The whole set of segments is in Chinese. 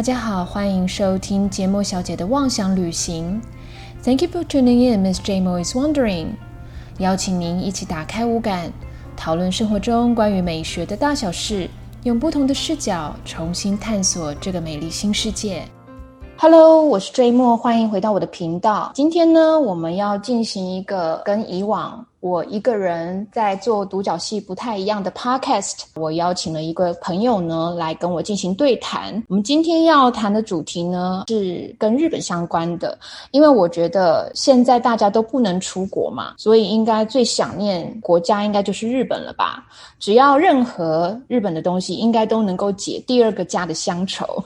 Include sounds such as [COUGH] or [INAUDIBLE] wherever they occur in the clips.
大家好，欢迎收听节目小姐的妄想旅行。Thank you for tuning in, Miss J Mo is wondering。邀请您一起打开五感，讨论生活中关于美学的大小事，用不同的视角重新探索这个美丽新世界。Hello，我是 J Mo，欢迎回到我的频道。今天呢，我们要进行一个跟以往。我一个人在做独角戏不太一样的 podcast，我邀请了一个朋友呢来跟我进行对谈。我们今天要谈的主题呢是跟日本相关的，因为我觉得现在大家都不能出国嘛，所以应该最想念国家应该就是日本了吧？只要任何日本的东西，应该都能够解第二个家的乡愁。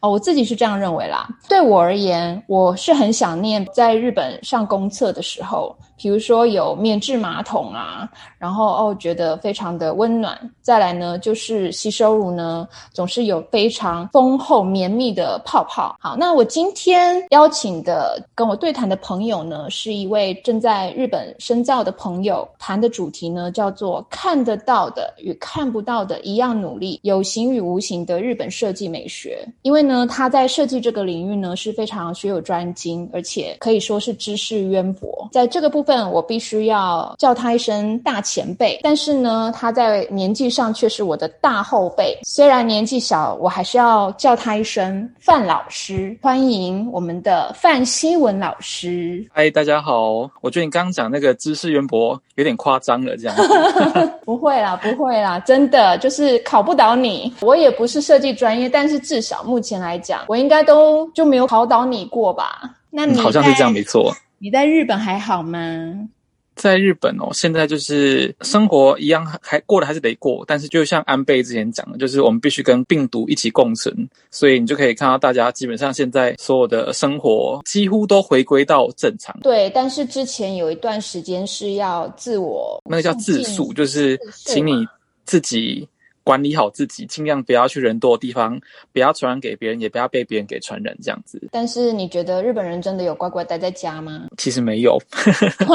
哦，我自己是这样认为啦。对我而言，我是很想念在日本上公厕的时候。比如说有免治马桶啊，然后哦觉得非常的温暖。再来呢，就是吸收乳呢总是有非常丰厚绵密的泡泡。好，那我今天邀请的跟我对谈的朋友呢，是一位正在日本深造的朋友，谈的主题呢叫做“看得到的与看不到的一样努力，有形与无形的日本设计美学”。因为呢，他在设计这个领域呢是非常学有专精，而且可以说是知识渊博。在这个部分。我必须要叫他一声大前辈，但是呢，他在年纪上却是我的大后辈。虽然年纪小，我还是要叫他一声范老师。欢迎我们的范希文老师。嗨，大家好。我觉得你刚刚讲那个知识渊博有点夸张了，这样。[LAUGHS] 不会啦，不会啦，真的就是考不倒你。我也不是设计专业，但是至少目前来讲，我应该都就没有考倒你过吧？那你好像是这样，没错。你在日本还好吗？在日本哦，现在就是生活一样，还过的还是得过。但是就像安倍之前讲的，就是我们必须跟病毒一起共存。所以你就可以看到，大家基本上现在所有的生活几乎都回归到正常。对，但是之前有一段时间是要自我，那个叫自述，就是请你自己。管理好自己，尽量不要去人多的地方，不要传染给别人，也不要被别人给传染，这样子。但是你觉得日本人真的有乖乖待在家吗？其实没有，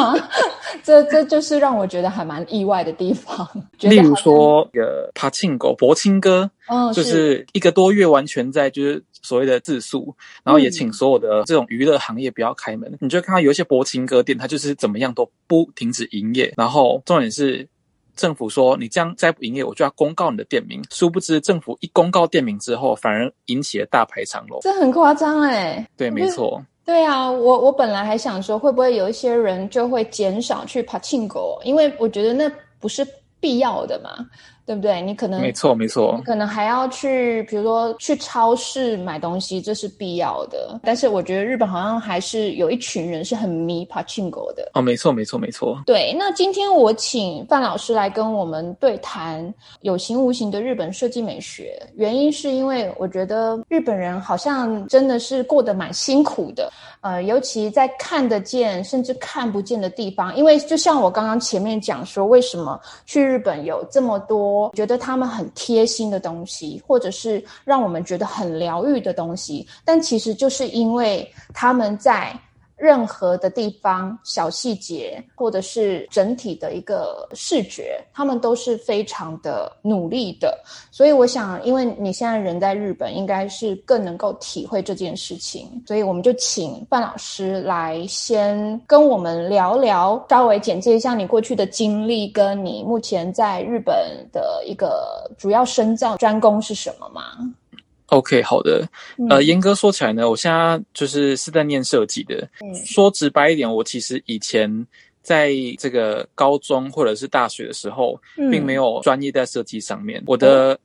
[LAUGHS] 这这就是让我觉得还蛮意外的地方。例如说，呃帕庆狗博清哥，哦，就是一个多月完全在就是所谓的自宿，然后也请所有的这种娱乐行业不要开门。你就看到有一些博清哥店，它就是怎么样都不停止营业，然后重点是。政府说你这样再不营业，我就要公告你的店名。殊不知，政府一公告店名之后，反而引起了大排长龙。这很夸张哎。对，没错。对啊，我我本来还想说，会不会有一些人就会减少去爬庆狗，因为我觉得那不是必要的嘛。对不对？你可能没错没错，可能还要去，比如说去超市买东西，这是必要的。但是我觉得日本好像还是有一群人是很迷 Pachinko 的。哦，没错没错没错。对，那今天我请范老师来跟我们对谈有形无形的日本设计美学，原因是因为我觉得日本人好像真的是过得蛮辛苦的。呃，尤其在看得见甚至看不见的地方，因为就像我刚刚前面讲说，为什么去日本有这么多觉得他们很贴心的东西，或者是让我们觉得很疗愈的东西，但其实就是因为他们在。任何的地方小细节，或者是整体的一个视觉，他们都是非常的努力的。所以我想，因为你现在人在日本，应该是更能够体会这件事情。所以我们就请范老师来先跟我们聊聊，稍微简介一下你过去的经历，跟你目前在日本的一个主要深造专攻是什么吗？OK，好的。呃，严格说起来呢，我现在就是是在念设计的。说直白一点，我其实以前在这个高中或者是大学的时候，并没有专业在设计上面。我的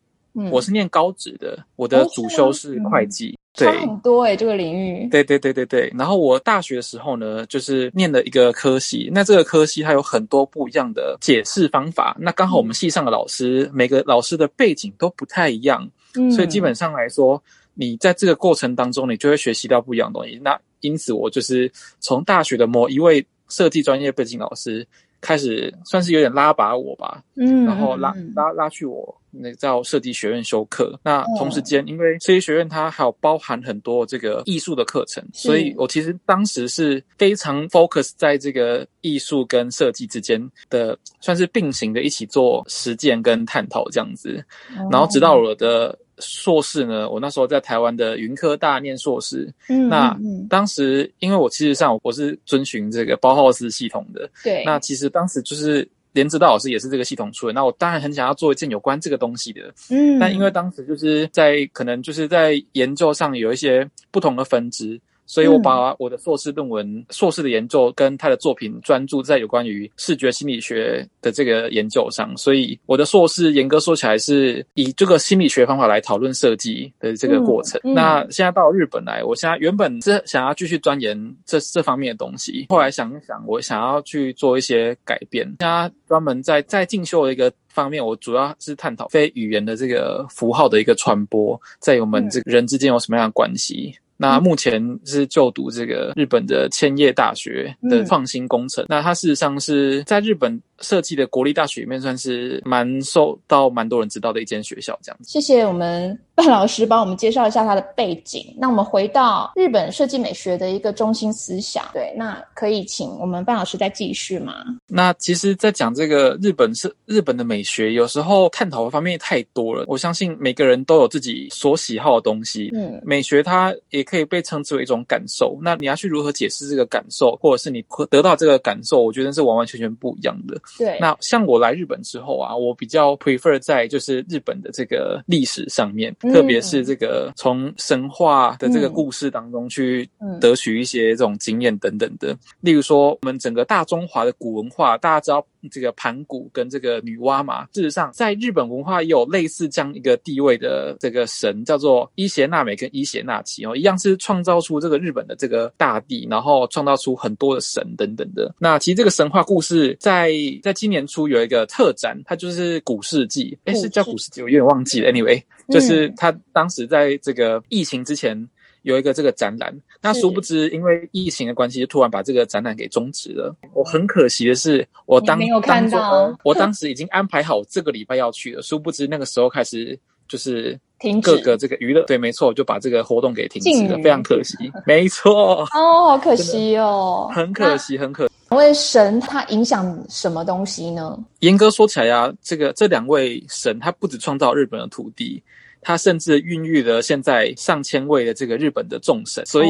我是念高职的，我的主修是会计。对很多哎，这个领域。对对对对对。然后我大学的时候呢，就是念了一个科系。那这个科系它有很多不一样的解释方法。那刚好我们系上的老师，每个老师的背景都不太一样。所以基本上来说，你在这个过程当中，你就会学习到不一样的东西。那因此，我就是从大学的某一位设计专业背景老师开始，算是有点拉拔我吧。嗯，然后拉拉拉去我那叫设计学院修课。那同时间，因为设计学院它还有包含很多这个艺术的课程，所以我其实当时是非常 focus 在这个艺术跟设计之间的，算是并行的一起做实践跟探讨这样子。然后直到我的。硕士呢？我那时候在台湾的云科大念硕士。嗯，那当时因为我其实上我是遵循这个包浩斯系统的。对。那其实当时就是连指导老师也是这个系统出的。那我当然很想要做一件有关这个东西的。嗯。但因为当时就是在可能就是在研究上有一些不同的分支。所以我把我的硕士论文、硕士的研究跟他的作品专注在有关于视觉心理学的这个研究上。所以我的硕士严格说起来是以这个心理学方法来讨论设计的这个过程。那现在到日本来，我现在原本是想要继续钻研这这方面的东西，后来想一想，我想要去做一些改变。现在专门在在进修的一个方面，我主要是探讨非语言的这个符号的一个传播，在我们这个人之间有什么样的关系。那目前是就读这个日本的千叶大学的创新工程。那它事实上是在日本。设计的国立大学里面算是蛮受到蛮多人知道的一间学校，这样子。谢谢我们范老师帮我们介绍一下他的背景。那我们回到日本设计美学的一个中心思想，对，那可以请我们范老师再继续吗？那其实，在讲这个日本是日本的美学，有时候探讨的方面太多了。我相信每个人都有自己所喜好的东西。嗯，美学它也可以被称之为一种感受。那你要去如何解释这个感受，或者是你得到这个感受，我觉得是完完全全不一样的。对，那像我来日本之后啊，我比较 prefer 在就是日本的这个历史上面，特别是这个从神话的这个故事当中去得取一些这种经验等等的。例如说，我们整个大中华的古文化，大家知道。这个盘古跟这个女娲嘛，事实上在日本文化也有类似这样一个地位的这个神，叫做伊邪那美跟伊邪那岐哦，一样是创造出这个日本的这个大地，然后创造出很多的神等等的。那其实这个神话故事在在今年初有一个特展，它就是古世纪，哎，是叫古世纪，我有点忘记了。Anyway，就是他当时在这个疫情之前。有一个这个展览，那殊不知因为疫情的关系，就突然把这个展览给终止了。我很可惜的是，我当当中我当 [LAUGHS] 时已经安排好这个礼拜要去了，殊不知那个时候开始就是停各个这个娱乐，对，没错，就把这个活动给停止了，非常可惜。[LAUGHS] 没错，哦，好可惜哦，很可惜，很可。两位神他影响什么东西呢？严格说起来呀，这个这两位神，他不止创造日本的土地。它甚至孕育了现在上千位的这个日本的众神，所以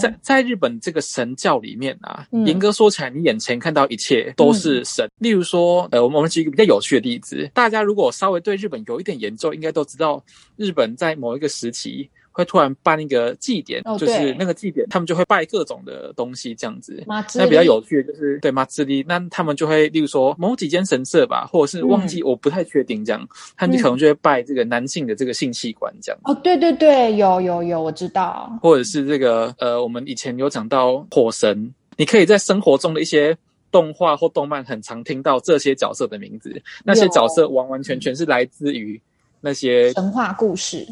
在在日本这个神教里面啊，严格说起来，你眼前看到一切都是神。例如说，呃，我们我们举一个比较有趣的例子，大家如果稍微对日本有一点研究，应该都知道，日本在某一个时期。会突然办一个祭典，就是那个祭典，他们就会拜各种的东西，这样子。那比较有趣的就是，对马自力，那他们就会，例如说某几间神社吧，或者是忘记，我不太确定这样，他们可能就会拜这个男性的这个性器官这样。哦，对对对，有有有，我知道。或者是这个呃，我们以前有讲到火神，你可以在生活中的一些动画或动漫很常听到这些角色的名字，那些角色完完全全是来自于那些神话故事。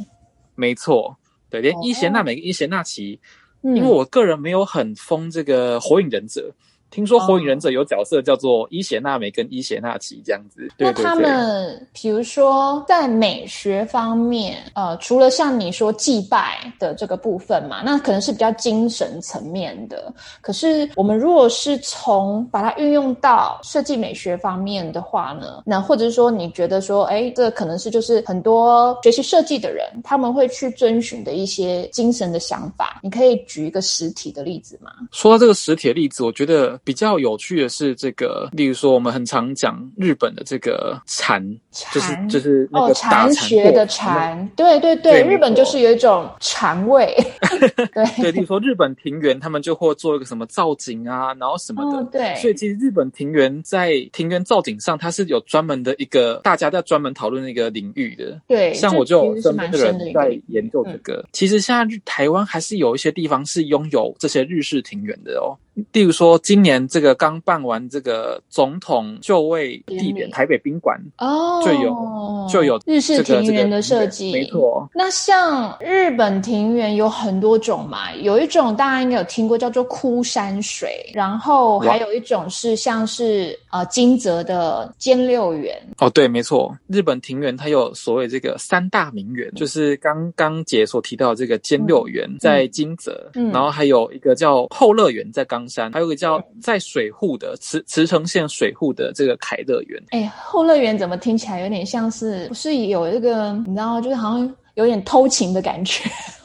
没错。对，连伊邪那美、伊邪那岐，因为我个人没有很疯这个火影忍者。听说火影忍者有角色叫做伊邪那美跟伊邪那岐这样子。那他们比如说在美学方面，呃，除了像你说祭拜的这个部分嘛，那可能是比较精神层面的。可是我们如果是从把它运用到设计美学方面的话呢，那或者是说你觉得说，哎，这可能是就是很多学习设计的人他们会去遵循的一些精神的想法。你可以举一个实体的例子吗？说到这个实体的例子，我觉得。比较有趣的是，这个，例如说，我们很常讲日本的这个禅，就是就是那个禅学的禅，对对对，日本就是有一种禅味，[LAUGHS] 对对。例如说，日本庭园，他们就会做一个什么造景啊，然后什么的，对。所以其实日本庭园在庭园造景上，它是有专门的一个大家在专门讨论的一个领域的。对，像我就身边的人在研究这个。其实现在台湾还是有一些地方是拥有这些日式庭园的哦。例如说，今年这个刚办完这个总统就位地点，台北宾馆哦，就有就有日式庭园的设计，没错。那像日本庭园有很多种嘛，有一种大家应该有听过，叫做枯山水，然后还有一种是像是呃金泽的兼六园。哦，对，没错，日本庭园它有所谓这个三大名园，就是刚刚姐所提到这个兼六园在金泽，然后还有一个叫后乐园在冈山，还有个叫在水户的茨茨城县水户的这个凯乐园。哎，后乐园怎么听起来有点像是不是有一个你知道，就是好像。有点偷情的感觉，[LAUGHS]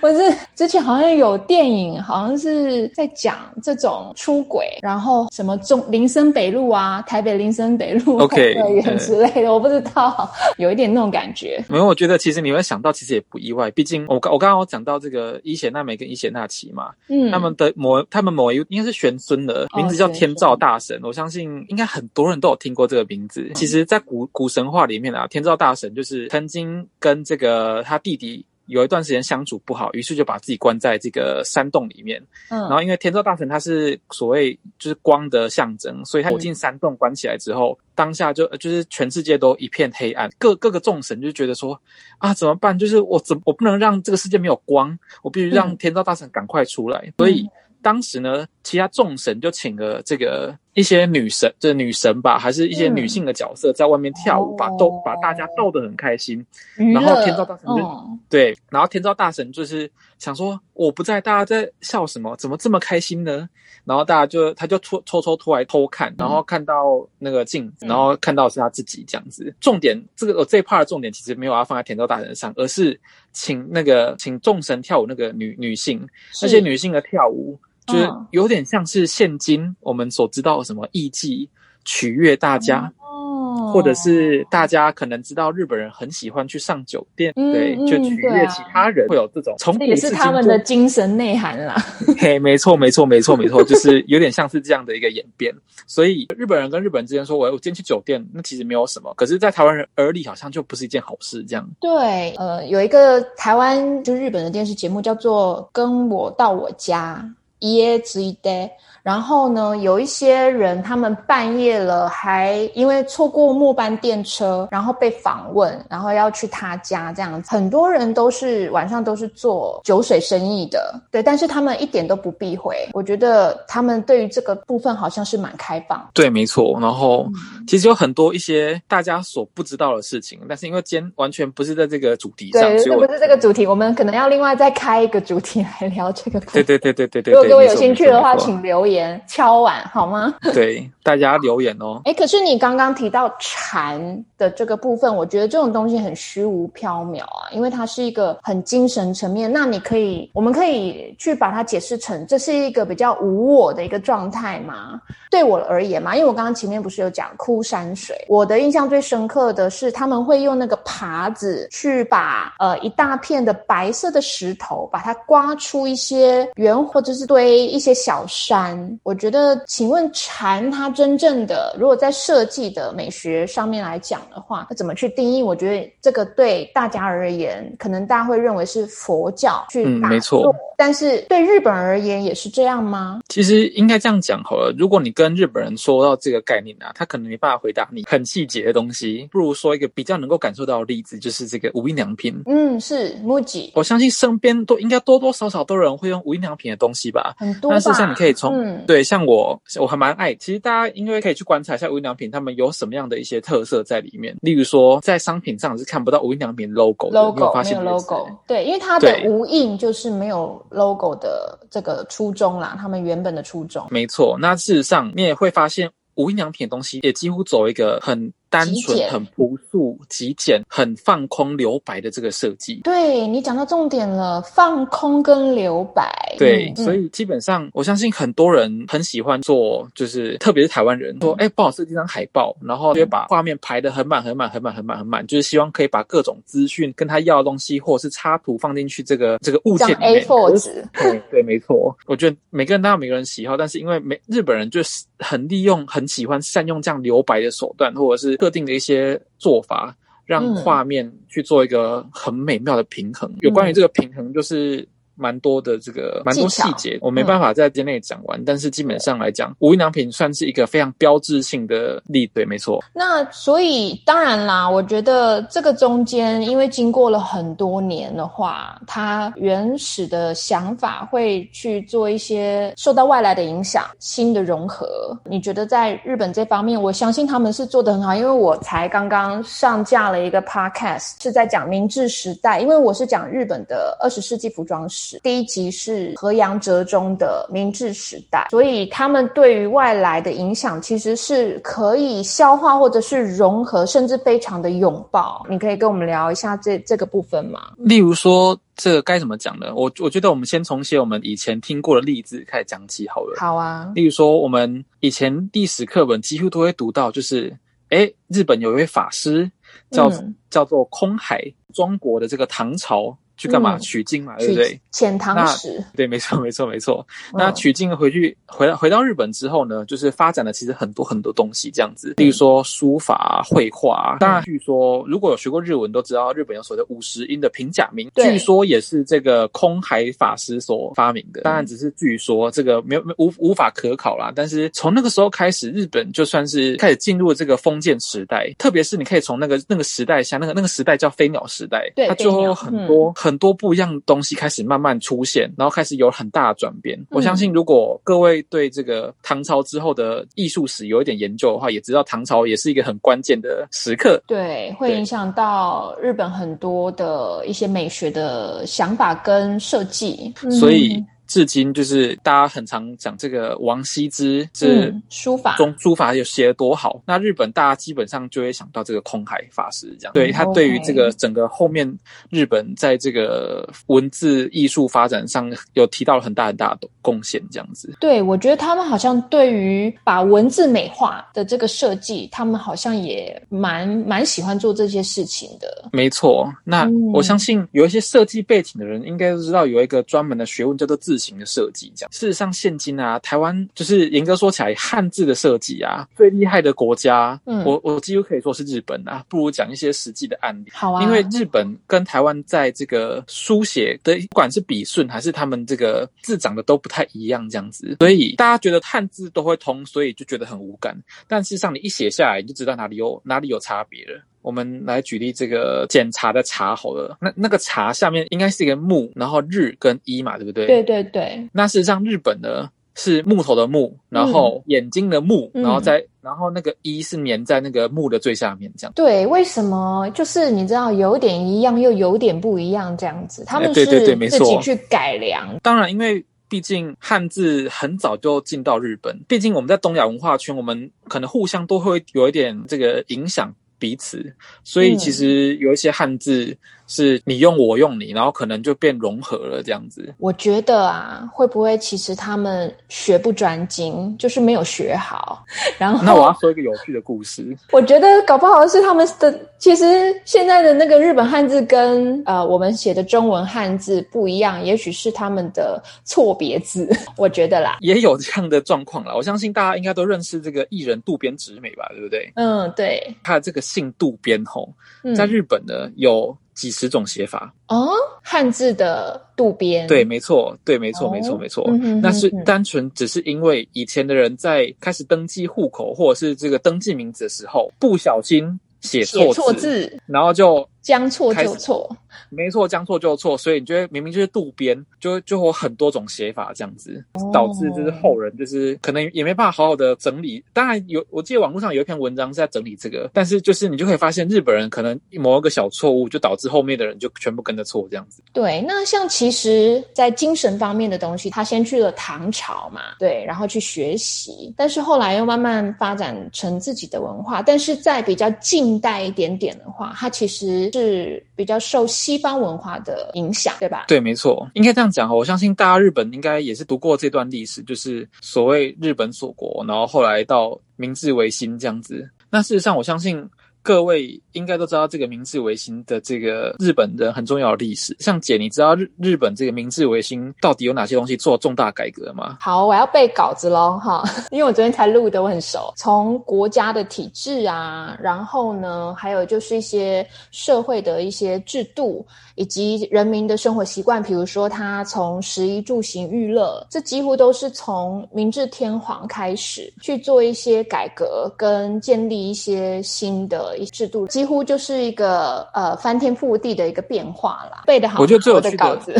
不是之前好像有电影，好像是在讲这种出轨，然后什么中林森北路啊，台北林森北路 OK [LAUGHS] 之类的，我不知道，有一点那种感觉。没有，我觉得其实你会想到，其实也不意外，毕竟我刚我刚刚有讲到这个伊邪那美跟伊邪那岐嘛，嗯，他们的某他们某一应该是玄孙的名字叫天照大神，我相信应该很多人都有听过这个名字。其实，在古古神话里面啊，天照大神就是曾经跟跟这个他弟弟有一段时间相处不好，于是就把自己关在这个山洞里面。嗯，然后因为天照大神他是所谓就是光的象征，所以他躲进山洞关起来之后，当下就就是全世界都一片黑暗，各各个众神就觉得说啊怎么办？就是我怎我不能让这个世界没有光，我必须让天照大神赶快出来。所以。当时呢，其他众神就请了这个一些女神，这女神吧，还是一些女性的角色，在外面跳舞，把逗把大家逗得很开心。然后天照大神就对，然后天照大神就是想说，我不在，大家在笑什么？怎么这么开心呢？然后大家就他就偷偷偷偷来偷看，然后看到那个镜子，然后看到是他自己这样子。重点这个我这一 part 的重点其实没有要放在天照大神上，而是请那个请众神跳舞那个女女性，那些女性的跳舞。就是有点像是现今我们所知道什么艺伎取悦大家，哦，或者是大家可能知道日本人很喜欢去上酒店，对，就取悦其他人，会有这种从也是他们的精神内涵啦。[LAUGHS] 嘿，没错，没错，没错，没错，就是有点像是这样的一个演变。所以日本人跟日本人之间说，我我今天去酒店，那其实没有什么。可是，在台湾人耳里，好像就不是一件好事。这样对，呃，有一个台湾就日本的电视节目叫做《跟我到我家》。耶，之一的。然后呢，有一些人他们半夜了，还因为错过末班电车，然后被访问，然后要去他家这样子。很多人都是晚上都是做酒水生意的，对，但是他们一点都不避讳。我觉得他们对于这个部分好像是蛮开放。对，没错。然后其实有很多一些大家所不知道的事情，但是因为今天完全不是在这个主题上，对，不是这个主题，我们可能要另外再开一个主题来聊这个。对对对对对对。如果各位有兴趣的话，请留言。敲碗好吗？[LAUGHS] 对，大家留言哦。哎，可是你刚刚提到禅的这个部分，我觉得这种东西很虚无缥缈啊，因为它是一个很精神层面。那你可以，我们可以去把它解释成这是一个比较无我的一个状态吗？对我而言嘛，因为我刚刚前面不是有讲枯山水，我的印象最深刻的是他们会用那个耙子去把呃一大片的白色的石头，把它刮出一些圆或者是堆一些小山。我觉得，请问禅它真正的，如果在设计的美学上面来讲的话，那怎么去定义？我觉得这个对大家而言，可能大家会认为是佛教去打坐，但是对日本而言也是这样吗？其实应该这样讲好了。如果你跟日本人说到这个概念啊，他可能没办法回答你很细节的东西。不如说一个比较能够感受到的例子，就是这个无印良品。嗯，是木吉。我相信身边都应该多多少少都有人会用无印良品的东西吧。很多。但事实上，你可以从对像我，我还蛮爱。其实大家因为可以去观察一下无印良品，他们有什么样的一些特色在里面。例如说，在商品上是看不到无印良品 logo。logo 没有 logo。对，因为它的无印就是没有 logo 的这个初衷啦，他们原本的初衷。没错，那事实上你也会发现无印良品的东西也几乎走一个很。单纯、很朴素、极简、很放空、留白的这个设计，对你讲到重点了，放空跟留白。对，所以基本上我相信很多人很喜欢做，就是特别是台湾人说，哎，帮我设计张海报，然后就会把画面排的很满、很满、很满、很满、很满，就是希望可以把各种资讯跟他要的东西，或者是插图放进去这个这个物件里面。A4 纸。对对，没错。我觉得每个人都有每个人喜好，但是因为每日本人就是很利用、很喜欢善用这样留白的手段，或者是。特定的一些做法，让画面去做一个很美妙的平衡。有关于这个平衡，就是蛮多的这个蛮多细节，我没办法在今天内讲完。但是基本上来讲，无印良品算是一个非常标志性的例，对，没错。那所以当然啦，我觉得这个中间，因为经过了很多年的话，它原始的想法会去做一些受到外来的影响，新的融合。你觉得在日本这方面，我相信他们是做的很好，因为我才刚刚上架了一个 podcast，是在讲明治时代，因为我是讲日本的二十世纪服装史，第一集是河阳哲中的明治时代，所以他们对于外来的影响其实是可以消化或者是融合，甚至非常的拥抱。你可以跟我们聊一下这这个部分吗？例如说。这个该怎么讲呢？我我觉得我们先从些我们以前听过的例子开始讲起好了。好啊，例如说我们以前历史课本几乎都会读到，就是哎，日本有一位法师叫叫做空海，中国的这个唐朝。去干嘛取经嘛，对不对？遣唐使，对，没错，[LAUGHS] 没错，没错。那取经回去，回来回到日本之后呢，就是发展了其实很多很多东西，这样子。例如说书法、绘画。当然，据说如果有学过日文，都知道日本有所谓的五十音的平假名，据说也是这个空海法师所发明的。当然，只是据说，这个没有无无法可考啦。但是从那个时候开始，日本就算是开始进入了这个封建时代。特别是你可以从那个那个时代，下那个那个时代叫飞鸟时代，对，它就有很多。很多不一样东西开始慢慢出现，然后开始有很大的转变。我相信，如果各位对这个唐朝之后的艺术史有一点研究的话，也知道唐朝也是一个很关键的时刻。对，会影响到日本很多的一些美学的想法跟设计。所以。至今就是大家很常讲这个王羲之是书法中书法有写的多好，那日本大家基本上就会想到这个空海法师这样，对他对于这个整个后面日本在这个文字艺术发展上有提到了很大很大的贡献这样子。对，我觉得他们好像对于把文字美化的这个设计，他们好像也蛮蛮喜欢做这些事情的。没错，那我相信有一些设计背景的人应该都知道有一个专门的学问叫做字。型的设计，这样事实上，现今啊，台湾就是严格说起来，汉字的设计啊，最厉害的国家，嗯，我我几乎可以说是日本啊。不如讲一些实际的案例，好啊。因为日本跟台湾在这个书写的，不管是笔顺还是他们这个字长得都不太一样，这样子，所以大家觉得汉字都会通，所以就觉得很无感。但事实上，你一写下来，你就知道哪里有哪里有差别了。我们来举例这个检查的查好了，那那个查下面应该是一个木，然后日跟一嘛，对不对？对对对。那事实上日本呢是木头的木，然后眼睛的木，然后再然后那个一是粘在那个木的最下面这样。对，为什么？就是你知道有点一样又有点不一样这样子，他们是自己去改良。当然，因为毕竟汉字很早就进到日本，毕竟我们在东亚文化圈，我们可能互相都会有一点这个影响。彼此，所以其实有一些汉字。是你用我用你，然后可能就变融合了这样子。我觉得啊，会不会其实他们学不专精，就是没有学好。[LAUGHS] 然后那我要说一个有趣的故事。[LAUGHS] 我觉得搞不好是他们的，其实现在的那个日本汉字跟呃我们写的中文汉字不一样，也许是他们的错别字。[LAUGHS] 我觉得啦，也有这样的状况啦。我相信大家应该都认识这个艺人渡边直美吧，对不对？嗯，对。他的这个姓渡边吼，在日本呢有。几十种写法哦，汉字的渡边，对，没错，对，没错，没错，没错。那是单纯只是因为以前的人在开始登记户口或者是这个登记名字的时候，不小心写错字，然后就。将错就错，没错，将错就错，所以你觉得明明就是渡边，就就有很多种写法这样子，导致就是后人就是可能也没办法好好的整理。当然有，我记得网络上有一篇文章是在整理这个，但是就是你就可以发现日本人可能某一个小错误就导致后面的人就全部跟着错这样子。对，那像其实，在精神方面的东西，他先去了唐朝嘛，对，然后去学习，但是后来又慢慢发展成自己的文化。但是在比较近代一点点的话，他其实。是比较受西方文化的影响，对吧？对，没错，应该这样讲。我相信大家日本应该也是读过这段历史，就是所谓日本锁国，然后后来到明治维新这样子。那事实上，我相信。各位应该都知道这个明治维新的这个日本人很重要的历史。像姐，你知道日日本这个明治维新到底有哪些东西做重大改革吗？好，我要背稿子喽，哈，因为我昨天才录的，我很熟。从国家的体制啊，然后呢，还有就是一些社会的一些制度，以及人民的生活习惯，比如说他从食衣住行娱乐，这几乎都是从明治天皇开始去做一些改革跟建立一些新的制度，几乎就是一个呃翻天覆地的一个变化啦。背得好，我觉得最有趣的稿子。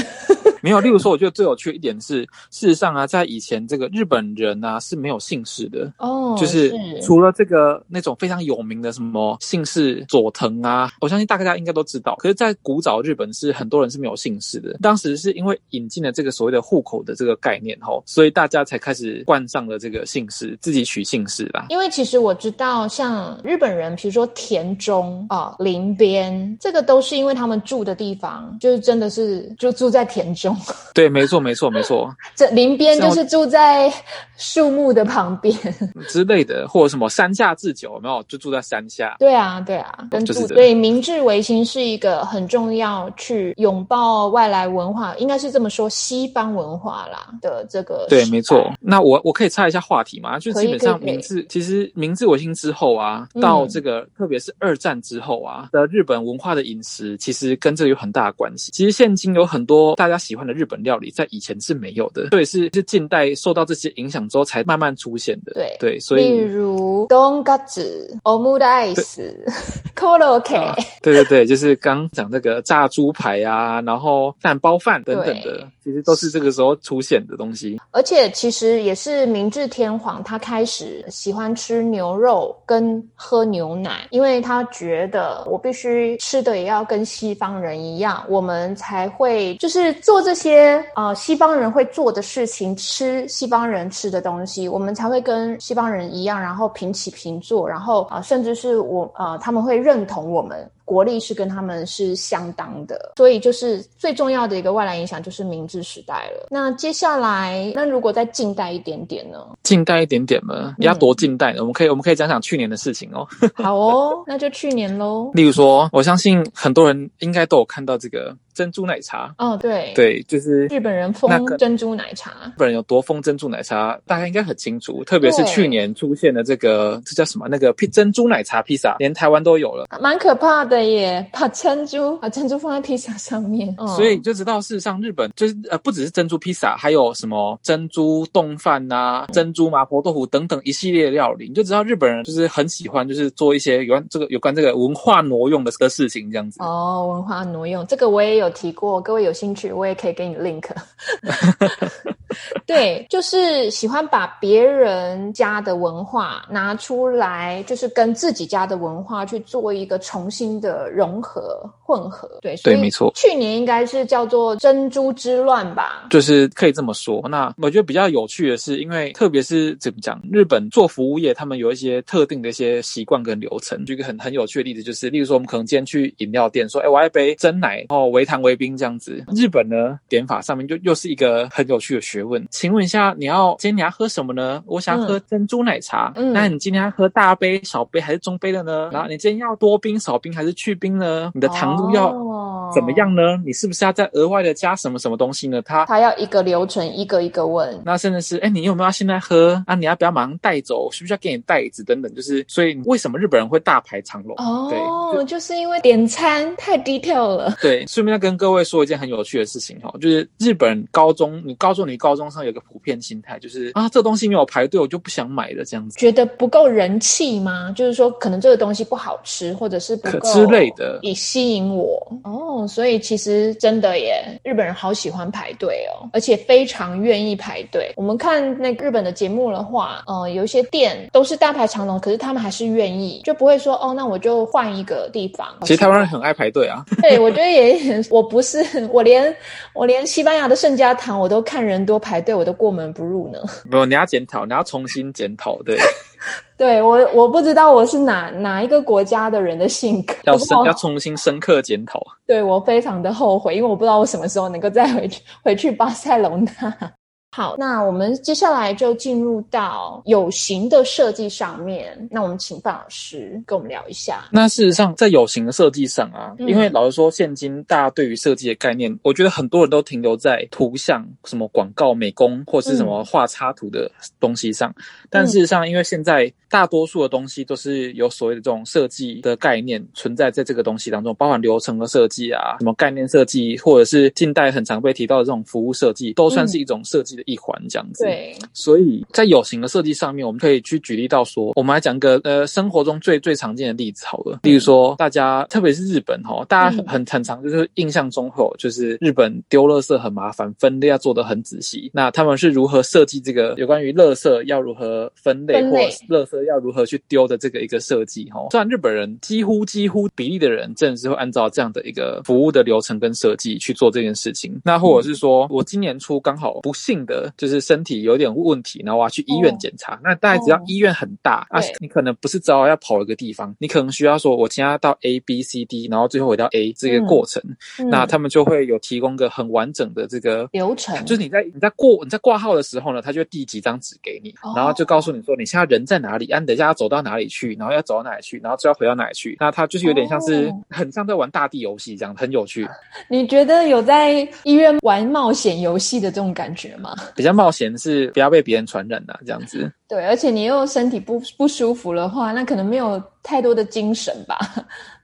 没有，例如说，我觉得最有趣一点是，事实上啊，在以前这个日本人啊是没有姓氏的哦，就是除了这个那种非常有名的什么姓氏佐藤啊，我相信大家应该都知道。可是，在古早日本是很多人是没有姓氏的。当时是因为引进了这个所谓的户口的这个概念吼，所以大家才开始冠上了这个姓氏，自己取姓氏啦。因为其实我知道，像日本人，比如说田中啊、林边，这个都是因为他们住的地方就是真的是就住在田中。对，没错，没错，没错。[LAUGHS] 这林边就是住在树木的旁边之类的，或者什么山下智久，有没有？就住在山下。[LAUGHS] 对啊，对啊，跟住。对，明治维新是一个很重要，去拥抱外来文化，应该是这么说，西方文化啦的这个。对，没错。那我我可以插一下话题吗？就基本上明治，其实明治维新之后啊，到这个特别是二战之后啊的日本文化的饮食，其实跟这有很大的关系。其实现今有很多大家喜欢的日本料理，在以前是没有的，对是是近代受到这些影响之后才慢慢出现的。对对，所以例如东嘎子、欧姆的爱斯、可乐 K，对对对，就是刚讲这个炸猪排啊，然后蛋包饭等等的，其实都是这个时候出现的东西。而且其实也是明治天皇他开始喜欢吃牛肉跟喝牛奶，因为他觉得我必须吃的也要跟西方人一样，我们才会就是做这些呃西方人会做的事情，吃西方人吃的东西，我们才会跟西方人一样，然后平起平坐，然后啊，甚至是我呃他们会认同我们。国力是跟他们是相当的，所以就是最重要的一个外来影响就是明治时代了。那接下来，那如果再近代一点点呢？近代一点点嘛，要多近代呢？我们可以我们可以讲讲去年的事情哦。好哦，[LAUGHS] 那就去年喽。例如说，我相信很多人应该都有看到这个。珍珠奶茶哦，对对，就是日本人封珍珠奶茶。日本人有多封珍珠奶茶，大家应该很清楚。特别是去年出现的这个，这叫什么？那个珍珠奶茶披萨，连台湾都有了，蛮可怕的耶！把珍珠把珍珠放在披萨上面，所以就知道事实上日本就是呃，不只是珍珠披萨，还有什么珍珠冻饭呐、珍珠麻婆豆腐等等一系列料理，你就知道日本人就是很喜欢，就是做一些有关这个有关这个文化挪用的的事情，这样子。哦，文化挪用，这个我也有。提过，各位有兴趣，我也可以给你 link。[LAUGHS] [LAUGHS] 对，就是喜欢把别人家的文化拿出来，就是跟自己家的文化去做一个重新的融合混合。对，对，没错。去年应该是叫做珍珠之乱吧？就是可以这么说。那我觉得比较有趣的是，因为特别是怎么讲，日本做服务业，他们有一些特定的一些习惯跟流程。举一个很很有趣的例子，就是例如说，我们可能今天去饮料店说：“哎，我要一杯真奶，然后微糖微冰这样子。”日本呢，点法上面就又是一个很有趣的学问。请问一下，你要今天你要喝什么呢？我想喝珍珠奶茶。嗯，那你今天要喝大杯、小杯还是中杯的呢？然后你今天要多冰、少冰还是去冰呢？你的糖度要怎么样呢？你是不是要再额外的加什么什么东西呢？他他要一个流程，一个一个问。那甚至是，哎，你有没有要现在喝？啊，你要不要马上带走？需不需要给你袋子等等？就是，所以为什么日本人会大排长龙？哦，对，就是因为点餐太低调了。对，顺便要跟各位说一件很有趣的事情哈，就是日本高中，你高中你高中上有个普遍心态，就是啊，这东西没有排队，我就不想买的，这样子。觉得不够人气吗？就是说，可能这个东西不好吃，或者是不够之类的，以吸引我哦。所以其实真的耶，日本人好喜欢排队哦，而且非常愿意排队。我们看那日本的节目的话，呃，有一些店都是大排长龙，可是他们还是愿意，就不会说哦，那我就换一个地方。其实台湾人很爱排队啊。[LAUGHS] 对，我觉得也很，我不是，我连我连西班牙的圣家堂我都看人多排队，我都过门不入呢。没有，你要检讨，你要重新检讨，对。[LAUGHS] 对我，我不知道我是哪哪一个国家的人的性格，要深要重新深刻检讨。[LAUGHS] 对我非常的后悔，因为我不知道我什么时候能够再回去回去巴塞隆纳。好，那我们接下来就进入到有形的设计上面。那我们请范老师跟我们聊一下。那事实上，在有形的设计上啊，因为老实说，现今大家对于设计的概念，我觉得很多人都停留在图像、什么广告美工或是什么画插图的东西上。但事实上，因为现在大多数的东西都是有所谓的这种设计的概念存在在这个东西当中，包含流程的设计啊，什么概念设计，或者是近代很常被提到的这种服务设计，都算是一种设计的一环这样子。对，所以在有形的设计上面，我们可以去举例到说，我们来讲个呃生活中最最常见的例子好了，例如说大家特别是日本哈，大家很很常就是印象中后就是日本丢垃圾很麻烦，分类要做的很仔细。那他们是如何设计这个有关于垃圾要如何分类，或者垃圾要如何去丢的这个一个设计哈？虽然日本人几乎几乎比例的人，真的是会按照这样的一个服务的流程跟设计去做这件事情。那或者是说我今年初刚好不幸的就是身体有点问题，然后我要去医院检查。那大概只要医院很大啊，你可能不是只好要跑一个地方，你可能需要说我今天要到 A B C D，然后最后回到 A 这个过程。那他们就会有提供个很完整的这个流程，就是你在你在过你在挂号的时候呢，他就递几张纸给你，然后就告诉你说你现在人在哪里，啊，等一下要走到哪里去，然后要走到哪里去，然后就要回到哪里去。那他就是有点像是很像在玩大地游戏这样，很有趣。你觉得有在医院玩冒险游戏的这种感觉吗？比较冒险是不要被别人传染的这样子。对，而且你又身体不不舒服的话，那可能没有太多的精神吧。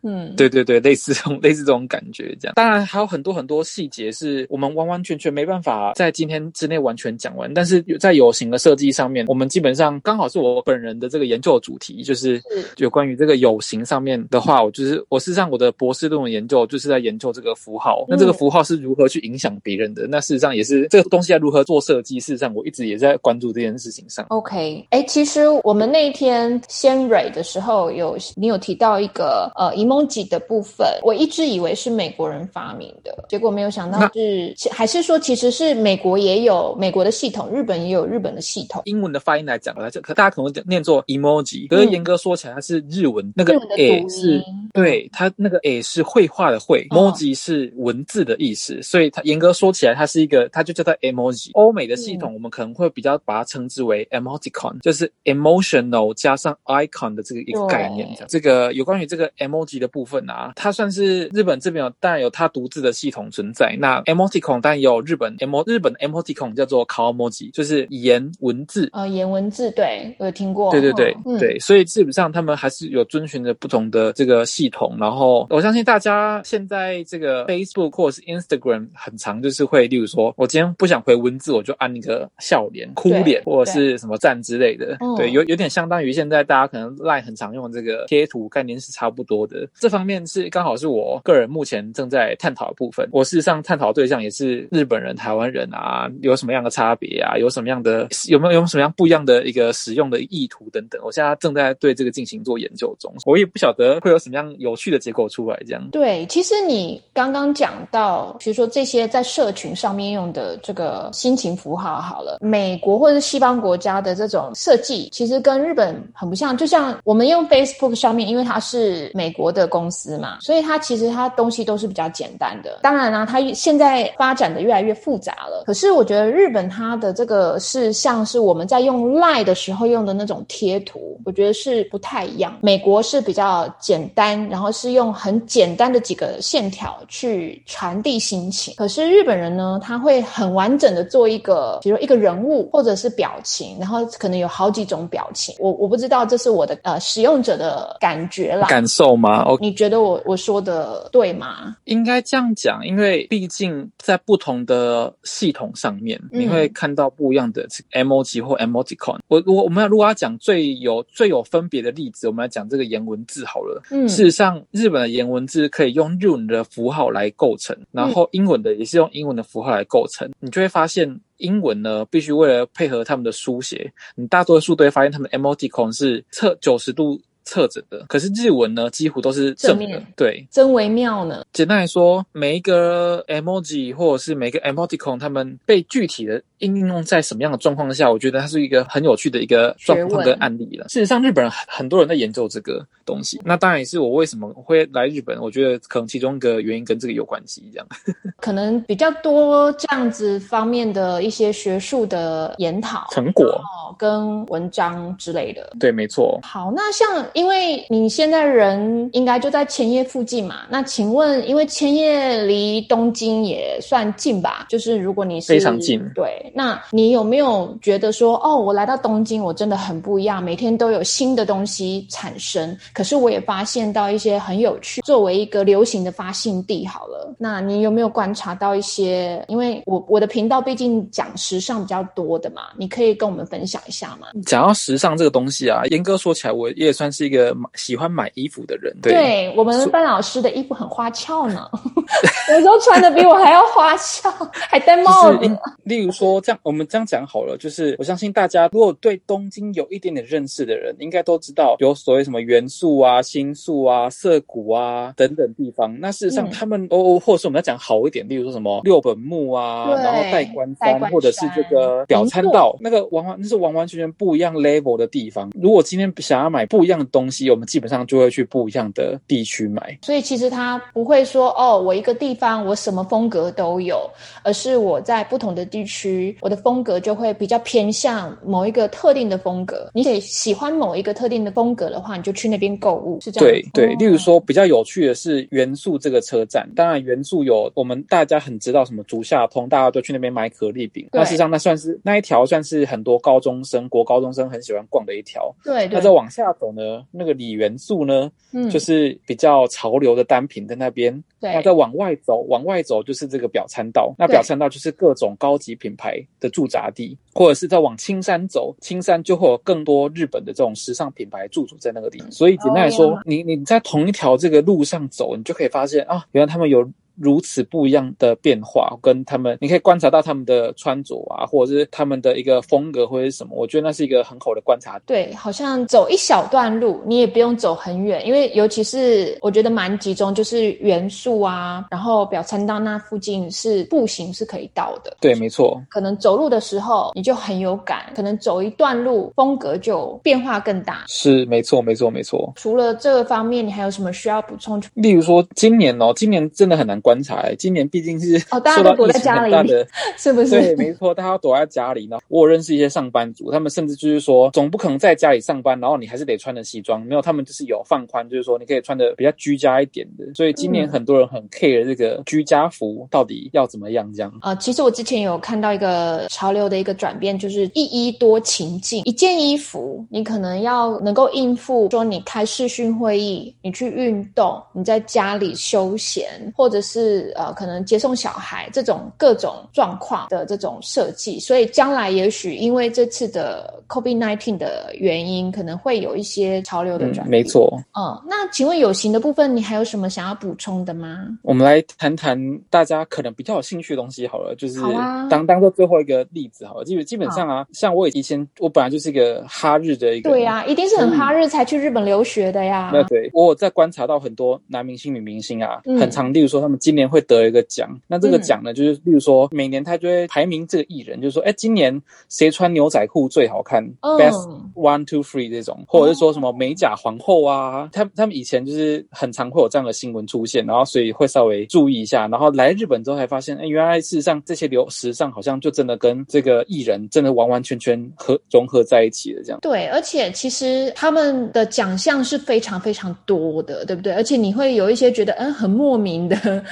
嗯，对对对，类似这种类似这种感觉，这样。当然还有很多很多细节是我们完完全全没办法在今天之内完全讲完。但是在有形的设计上面，我们基本上刚好是我本人的这个研究主题，就是有关于这个有形上面的话，我就是我事实上我的博士论文研究就是在研究这个符号。那这个符号是如何去影响别人的？那事实上也是这个东西要如何做设计？事实上我一直也在关注这件事情上。OK，哎，其实我们那一天先蕊的时候有你有提到一个呃 emoji 的部分，我一直以为是美国人发明的，结果没有想到是还是说其实是美国也有美国的系统，日本也有日本的系统。英文的发音来讲，这可大家可能念作 emoji，可是严格说起来它是日文那个 a 是对它那个 a 是绘画的绘，emoji 是文字的意思，所以它严格说起来它是一个，它就叫做 emoji。欧美的系统我们可能会比较把它称之为 emoticon，就是 emotional 加上 icon 的这个一个概念。这个有关于这个 emoji 的部分啊，它算是日本这边有当然有它独自的系统存在。那 emoticon 当然也有日本 emo 日本的 emoticon 叫做 kawamoji，就是言文字。呃，言文字对，我有听过。对对对对，所以基本上他们还是有遵循着不同的这个系统。然后我相信大家现在这个 Facebook 或者是 Instagram 很常，就是会例如说我今天不想回文字，我就按一个笑脸、哭脸或者是什么赞之类的。对，有有点相当于现在大家可能 Line 很常用这个贴图概念是差不多的。这方面是刚好是我个人目前正在探讨的部分。我事实上探讨对象也是日本人、台湾人啊，有什么样的差别啊？有什么样的有没有有什么样不一样的一个使用的意图等等？我现在正在对这个进行做研究中，我也不晓得会有什么样有趣的结果出来。这样对，其实你刚刚讲到，比如说这些在社群上面用的这个心情符号，好了，美国或者是西方国家的这种设计，其实跟日本很不像。就像我们用 Facebook 上面，因为它是美国的公司嘛，所以它其实它东西都是比较简单的。当然啦，它现在发展的越来越复杂了。可是我觉得日本它的这个是像是我们在用 lie 的时候用的那种贴图，我觉得是不太一样。美国是比较简单，然后是用很简单的几个线条去传递心情。可是日本人呢，他会很完整的做一个，比如一个人物或者是表情，然后可能有好几种表情。我我不知道这是我的呃使用者的感觉啦，感受吗？你觉得我我说的对吗？应该这样讲，因为毕竟在不同的系统上面，你会看到不一样的 emoji 或 emoticon。我我我们要如果要讲最有最有分别的例子，我们来讲这个颜文字好了。嗯，事实上，日本的颜文字可以用日文的符号来构成，然后英文的也是用英文的符号来构成。你就会发现，英文呢必须为了配合他们的书写，你大多数都会发现他们 emoticon 是侧九十度。侧着的，可是日文呢几乎都是正面，对，真微妙呢。简单来说，每一个 emoji 或者是每个 emoticon，他们被具体的应用在什么样的状况下，我觉得它是一个很有趣的一个状况跟案例了。事实上，日本人很多人在研究这个东西，那当然也是我为什么会来日本，我觉得可能其中一个原因跟这个有关系，这样。[LAUGHS] 可能比较多这样子方面的一些学术的研讨成果。跟文章之类的，对，没错。好，那像因为你现在人应该就在千叶附近嘛，那请问，因为千叶离东京也算近吧？就是如果你是非常近，对，那你有没有觉得说，哦，我来到东京，我真的很不一样，每天都有新的东西产生。可是我也发现到一些很有趣，作为一个流行的发信地，好了，那你有没有观察到一些？因为我我的频道毕竟讲时尚比较多的嘛，你可以跟我们分享。一下吗，讲到时尚这个东西啊，严格说起来，我也算是一个喜欢买衣服的人。对我们班老师的衣服很花俏呢，[LAUGHS] 有时候穿的比我还要花俏，还戴帽子。例如说，这样我们这样讲好了，就是我相信大家如果对东京有一点点认识的人，应该都知道有所谓什么元素啊、新宿啊、涩谷啊等等地方。那事实上，他们哦，或者是我们要讲好一点，例如说什么六本木啊，然后代官山，或者是这个表参道，那个完完那是完。完全全不一样 level 的地方。如果今天想要买不一样的东西，我们基本上就会去不一样的地区买。所以其实它不会说哦，我一个地方我什么风格都有，而是我在不同的地区，我的风格就会比较偏向某一个特定的风格。你得喜欢某一个特定的风格的话，你就去那边购物，是这样。对对，例如说比较有趣的是元素这个车站，当然元素有我们大家很知道什么竹下通，大家都去那边买可丽饼。那事实上那算是那一条算是很多高中。生国高中生很喜欢逛的一条，对。那再往下走呢，那个锂元素呢，嗯，就是比较潮流的单品在那边。对。那再往外走，往外走就是这个表参道。那表参道就是各种高级品牌的驻扎地，或者是再往青山走，青山就会有更多日本的这种时尚品牌驻足在那个地方。所以简单来说，你你在同一条这个路上走，你就可以发现啊，原来他们有。如此不一样的变化，跟他们，你可以观察到他们的穿着啊，或者是他们的一个风格或者是什么，我觉得那是一个很好的观察。对，好像走一小段路，你也不用走很远，因为尤其是我觉得蛮集中，就是元素啊，然后表参道那附近是步行是可以到的。对，没错。可能走路的时候你就很有感，可能走一段路风格就变化更大。是，没错，没错，没错。除了这个方面，你还有什么需要补充？例如说，今年哦，今年真的很难。观察，今年毕竟是哦，大家都躲在家里，[LAUGHS] 是不是？对，没错，大家躲在家里呢。我认识一些上班族，他们甚至就是说，总不可能在家里上班，然后你还是得穿着西装。没有，他们就是有放宽，就是说你可以穿的比较居家一点的。所以今年很多人很 care 这个居家服到底要怎么样这样。啊，其实我之前有看到一个潮流的一个转变，就是一衣多情境。一件衣服，你可能要能够应付说你开视讯会议，你去运动，你在家里休闲，或者是。是呃，可能接送小孩这种各种状况的这种设计，所以将来也许因为这次的 COVID nineteen 的原因，可能会有一些潮流的转变。没错，嗯，那请问有形的部分，你还有什么想要补充的吗？我们来谈谈大家可能比较有兴趣的东西好了，就是当当做最后一个例子好了。基本基本上啊，像我以前我本来就是一个哈日的一个，对呀，一定是很哈日才去日本留学的呀。那对我在观察到很多男明星、女明星啊，很常，例如说他们。今年会得一个奖，那这个奖呢，就是例如说，每年他就会排名这个艺人，就是说，哎，今年谁穿牛仔裤最好看，best one two three 这种，或者是说什么美甲皇后啊，他他们以前就是很常会有这样的新闻出现，然后所以会稍微注意一下，然后来日本之后才发现，哎，原来事实上这些流时尚好像就真的跟这个艺人真的完完全全合融合在一起的这样。对，而且其实他们的奖项是非常非常多的，对不对？而且你会有一些觉得，嗯，很莫名的。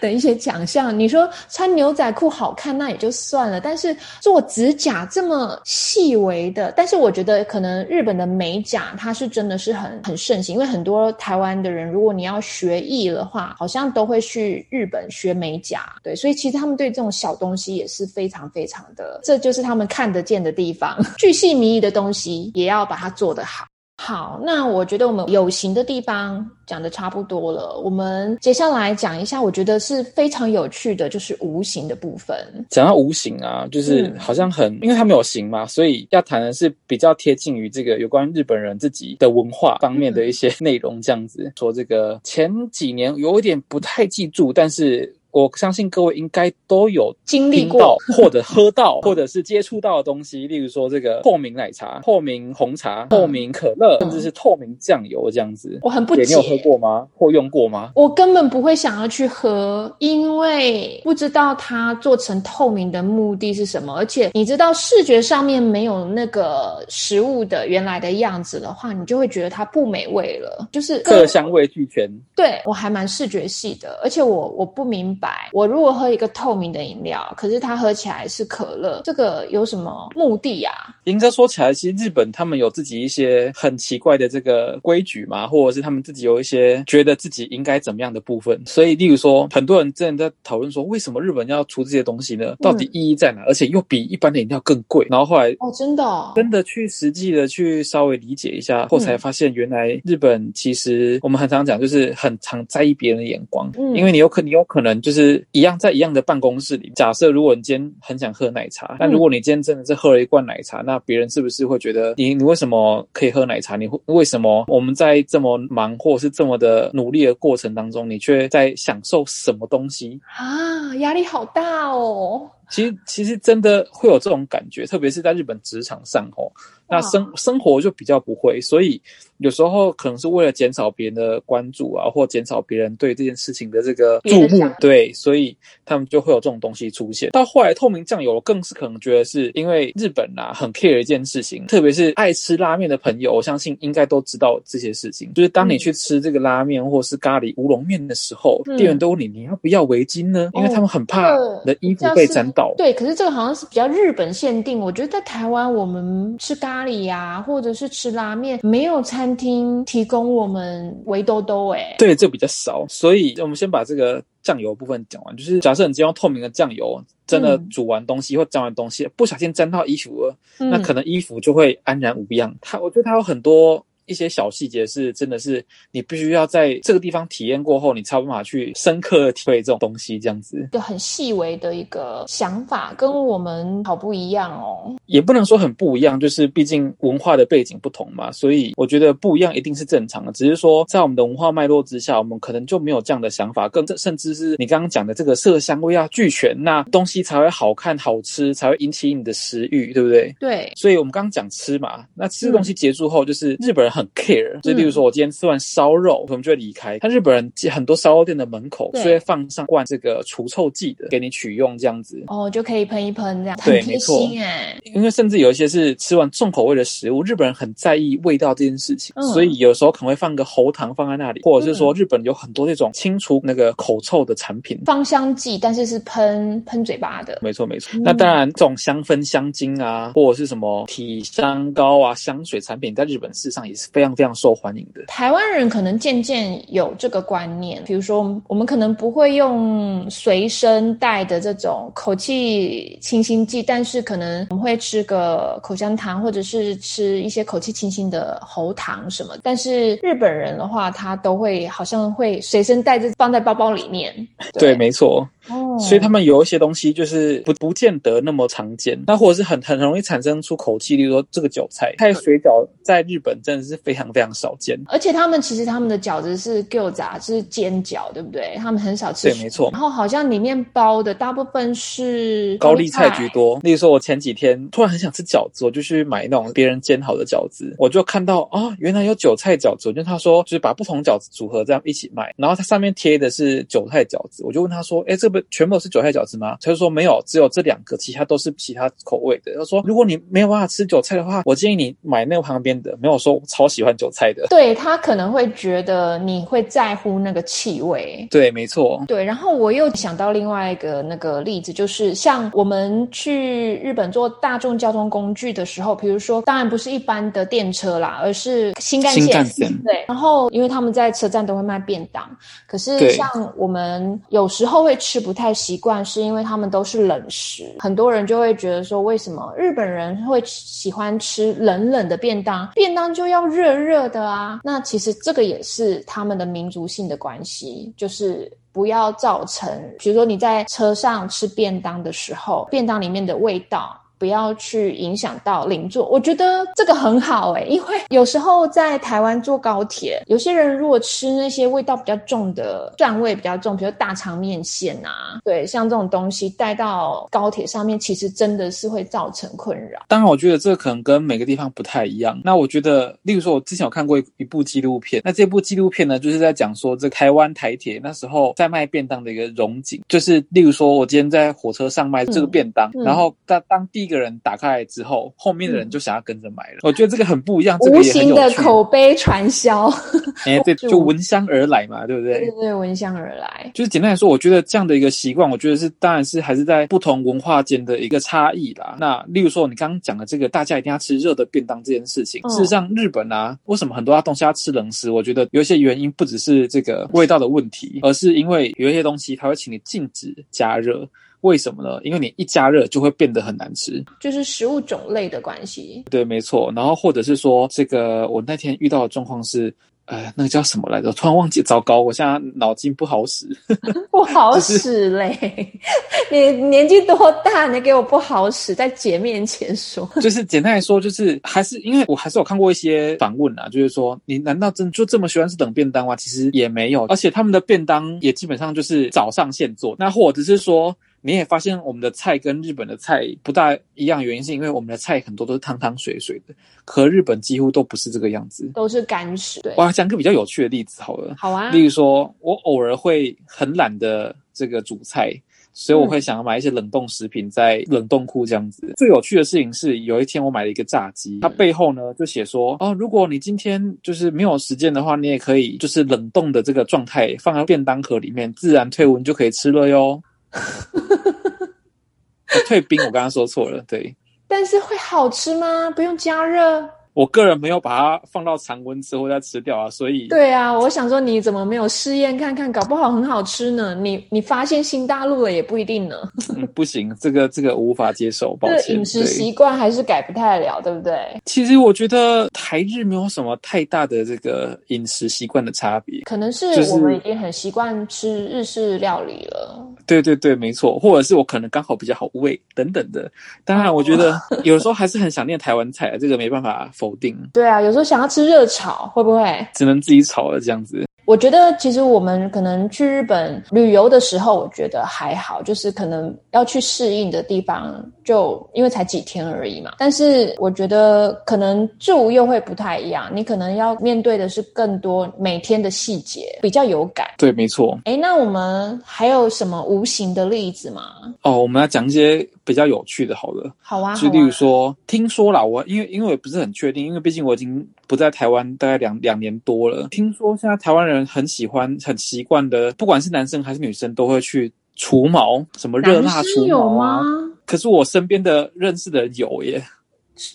的一些奖项，你说穿牛仔裤好看那也就算了，但是做指甲这么细微的，但是我觉得可能日本的美甲它是真的是很很盛行，因为很多台湾的人，如果你要学艺的话，好像都会去日本学美甲，对，所以其实他们对这种小东西也是非常非常的，这就是他们看得见的地方，[LAUGHS] 巨细靡遗的东西也要把它做得好。好，那我觉得我们有形的地方讲的差不多了，我们接下来讲一下，我觉得是非常有趣的，就是无形的部分。讲到无形啊，就是好像很，因为它没有形嘛，所以要谈的是比较贴近于这个有关日本人自己的文化方面的一些内容。这样子说，这个前几年有一点不太记住，但是。我相信各位应该都有经历过，或者喝到，[LAUGHS] 或者是接触到的东西，例如说这个透明奶茶、透明红茶、透明可乐，甚至是透明酱油这样子。我很不解，你有喝过吗？或用过吗？我根本不会想要去喝，因为不知道它做成透明的目的是什么。而且你知道视觉上面没有那个食物的原来的样子的话，你就会觉得它不美味了。就是各香味俱全。对我还蛮视觉系的，而且我我不明。白，我如果喝一个透明的饮料，可是它喝起来是可乐，这个有什么目的啊？应该说起来，其实日本他们有自己一些很奇怪的这个规矩嘛，或者是他们自己有一些觉得自己应该怎么样的部分。所以，例如说，很多人真的在讨论说，为什么日本要出这些东西呢？到底意义在哪？而且又比一般的饮料更贵。然后后来哦，真的，真的去实际的去稍微理解一下后，才发现原来日本其实我们很常讲，就是很常在意别人的眼光，嗯因为你有可你有可能就。就是一样在一样的办公室里。假设如果你今天很想喝奶茶，但如果你今天真的是喝了一罐奶茶，那别人是不是会觉得你你为什么可以喝奶茶？你会为什么我们在这么忙或是这么的努力的过程当中，你却在享受什么东西啊？压力好大哦。其实其实真的会有这种感觉，特别是在日本职场上哦。那生生活就比较不会，所以有时候可能是为了减少别人的关注啊，或减少别人对这件事情的这个注目，对，所以他们就会有这种东西出现。到后来，透明酱油更是可能觉得是因为日本啊很 care 一件事情，特别是爱吃拉面的朋友，我相信应该都知道这些事情。就是当你去吃这个拉面或是咖喱乌龙面的时候，店员都问你你要不要围巾呢？因为他们很怕你的衣服被沾到。对，可是这个好像是比较日本限定。我觉得在台湾，我们吃咖。咖喱呀，或者是吃拉面，没有餐厅提供我们围兜兜哎。对，这比较少，所以我们先把这个酱油部分讲完。就是假设你只用透明的酱油，真的煮完东西或沾完东西，不小心沾到衣服了，那可能衣服就会安然无恙。它，我觉得它有很多。一些小细节是真的是你必须要在这个地方体验过后，你才有办法去深刻的体会这种东西。这样子，就很细微的一个想法，跟我们好不一样哦。也不能说很不一样，就是毕竟文化的背景不同嘛，所以我觉得不一样一定是正常的。只是说在我们的文化脉络之下，我们可能就没有这样的想法，更甚至是你刚刚讲的这个色香味要俱全，那东西才会好看好吃，才会引起你的食欲，对不对？对。所以我们刚刚讲吃嘛，那吃东西结束后，就是日本人很。很 care，就例如说，我今天吃完烧肉，我们就会离开。但日本人很多烧肉店的门口就会放上罐这个除臭剂的，给你取用这样子。哦，就可以喷一喷这样。对，没错。哎，因为甚至有一些是吃完重口味的食物，日本人很在意味道这件事情，所以有时候可能会放个喉糖放在那里，或者是说日本有很多这种清除那个口臭的产品，芳香剂，但是是喷喷嘴巴的。没错，没错。那当然，这种香氛香精啊，或者是什么体香膏啊、香水产品，在日本市场也是。非常非常受欢迎的台湾人可能渐渐有这个观念，比如说我们可能不会用随身带的这种口气清新剂，但是可能我们会吃个口香糖，或者是吃一些口气清新的喉糖什么。但是日本人的话，他都会好像会随身带着放在包包里面。对，没错。哦，所以他们有一些东西就是不不见得那么常见，那或者是很很容易产生出口气，例如说这个韭菜，菜水饺在日本真的是非常非常少见。而且他们其实他们的饺子是 gyoza，是煎饺，对不对？他们很少吃。对，没错。然后好像里面包的大部分是高丽菜居多。例如说，我前几天突然很想吃饺子，我就去买那种别人煎好的饺子，我就看到啊，原来有韭菜饺子。就他说就是把不同饺子组合这样一起卖，然后它上面贴的是韭菜饺子，我就问他说，哎，这不全部是韭菜饺子吗？他就说没有，只有这两个，其他都是其他口味的。他说如果你没有办法吃韭菜的话，我建议你买那个旁边的。没有说我超喜欢韭菜的，对他可能会觉得你会在乎那个气味。对，没错。对，然后我又想到另外一个那个例子，就是像我们去日本坐大众交通工具的时候，比如说，当然不是一般的电车啦，而是新干线。对，然后因为他们在车站都会卖便当，可是像我们有时候会吃不不。太习惯，是因为他们都是冷食，很多人就会觉得说，为什么日本人会喜欢吃冷冷的便当？便当就要热热的啊！那其实这个也是他们的民族性的关系，就是不要造成，比如说你在车上吃便当的时候，便当里面的味道。不要去影响到邻座，我觉得这个很好哎，因为有时候在台湾坐高铁，有些人如果吃那些味道比较重的蒜味比较重，比如大肠面线啊，对，像这种东西带到高铁上面，其实真的是会造成困扰。当然，我觉得这可能跟每个地方不太一样。那我觉得，例如说，我之前有看过一部纪录片，那这部纪录片呢，就是在讲说这台湾台铁那时候在卖便当的一个荣景，就是例如说我今天在火车上卖这个便当，然后在当地。一个人打开来之后，后面的人就想要跟着买了。我觉得这个很不一样，无形的口碑传销。[LAUGHS] 哎，对，[LAUGHS] 就闻香而来嘛，对不对？对对，闻香而来。就是简单来说，我觉得这样的一个习惯，我觉得是当然是还是在不同文化间的一个差异啦。那例如说，你刚刚讲的这个大家一定要吃热的便当这件事情，事实上日本啊，为什么很多东西要吃冷食？我觉得有一些原因不只是这个味道的问题，而是因为有一些东西它会请你禁止加热。为什么呢？因为你一加热就会变得很难吃，就是食物种类的关系。对，没错。然后或者是说，这个我那天遇到的状况是。呃，那个叫什么来着？突然忘记，糟糕！我现在脑筋不好使，[LAUGHS] [LAUGHS] 不好使嘞。[LAUGHS] 你年纪多大？你给我不好使，在姐面前说。就是简单来说，就是还是因为我还是有看过一些访问啊，就是说你难道真就这么喜欢吃冷便当吗？其实也没有，而且他们的便当也基本上就是早上现做，那或者是说。你也发现我们的菜跟日本的菜不大一样，原因是因为我们的菜很多都是汤汤水水的，可日本几乎都不是这个样子，都是干食。对，我讲个比较有趣的例子好了，好啊。例如说，我偶尔会很懒的这个煮菜，所以我会想要买一些冷冻食品在冷冻库这样子。最有趣的事情是，有一天我买了一个炸鸡，它背后呢就写说，哦，如果你今天就是没有时间的话，你也可以就是冷冻的这个状态放在便当盒里面，自然退温就可以吃了哟。[LAUGHS] 退冰，我刚刚说错了，对。但是会好吃吗？不用加热。我个人没有把它放到常温之后再吃掉啊，所以对啊，我想说你怎么没有试验看看，搞不好很好吃呢？你你发现新大陆了也不一定呢。[LAUGHS] 不行，这个这个无法接受，抱歉。饮食习惯还是改不太了，对不对？其实我觉得台日没有什么太大的这个饮食习惯的差别，可能是我们已经很习惯吃日式料理了。对对对，没错，或者是我可能刚好比较好胃等等的。当然，我觉得 [LAUGHS] 有时候还是很想念台湾菜，这个没办法。否定，对啊，有时候想要吃热炒，会不会只能自己炒了这样子？我觉得其实我们可能去日本旅游的时候，我觉得还好，就是可能要去适应的地方，就因为才几天而已嘛。但是我觉得可能住又会不太一样，你可能要面对的是更多每天的细节，比较有感。对，没错。哎，那我们还有什么无形的例子吗？哦，我们要讲一些比较有趣的，好了。好啊。就例如说，听说啦，我因为因为我不是很确定，因为毕竟我已经不在台湾大概两两年多了。听说现在台湾人。很喜欢、很习惯的，不管是男生还是女生，都会去除毛，什么热辣除毛啊。可是我身边的认识的有耶，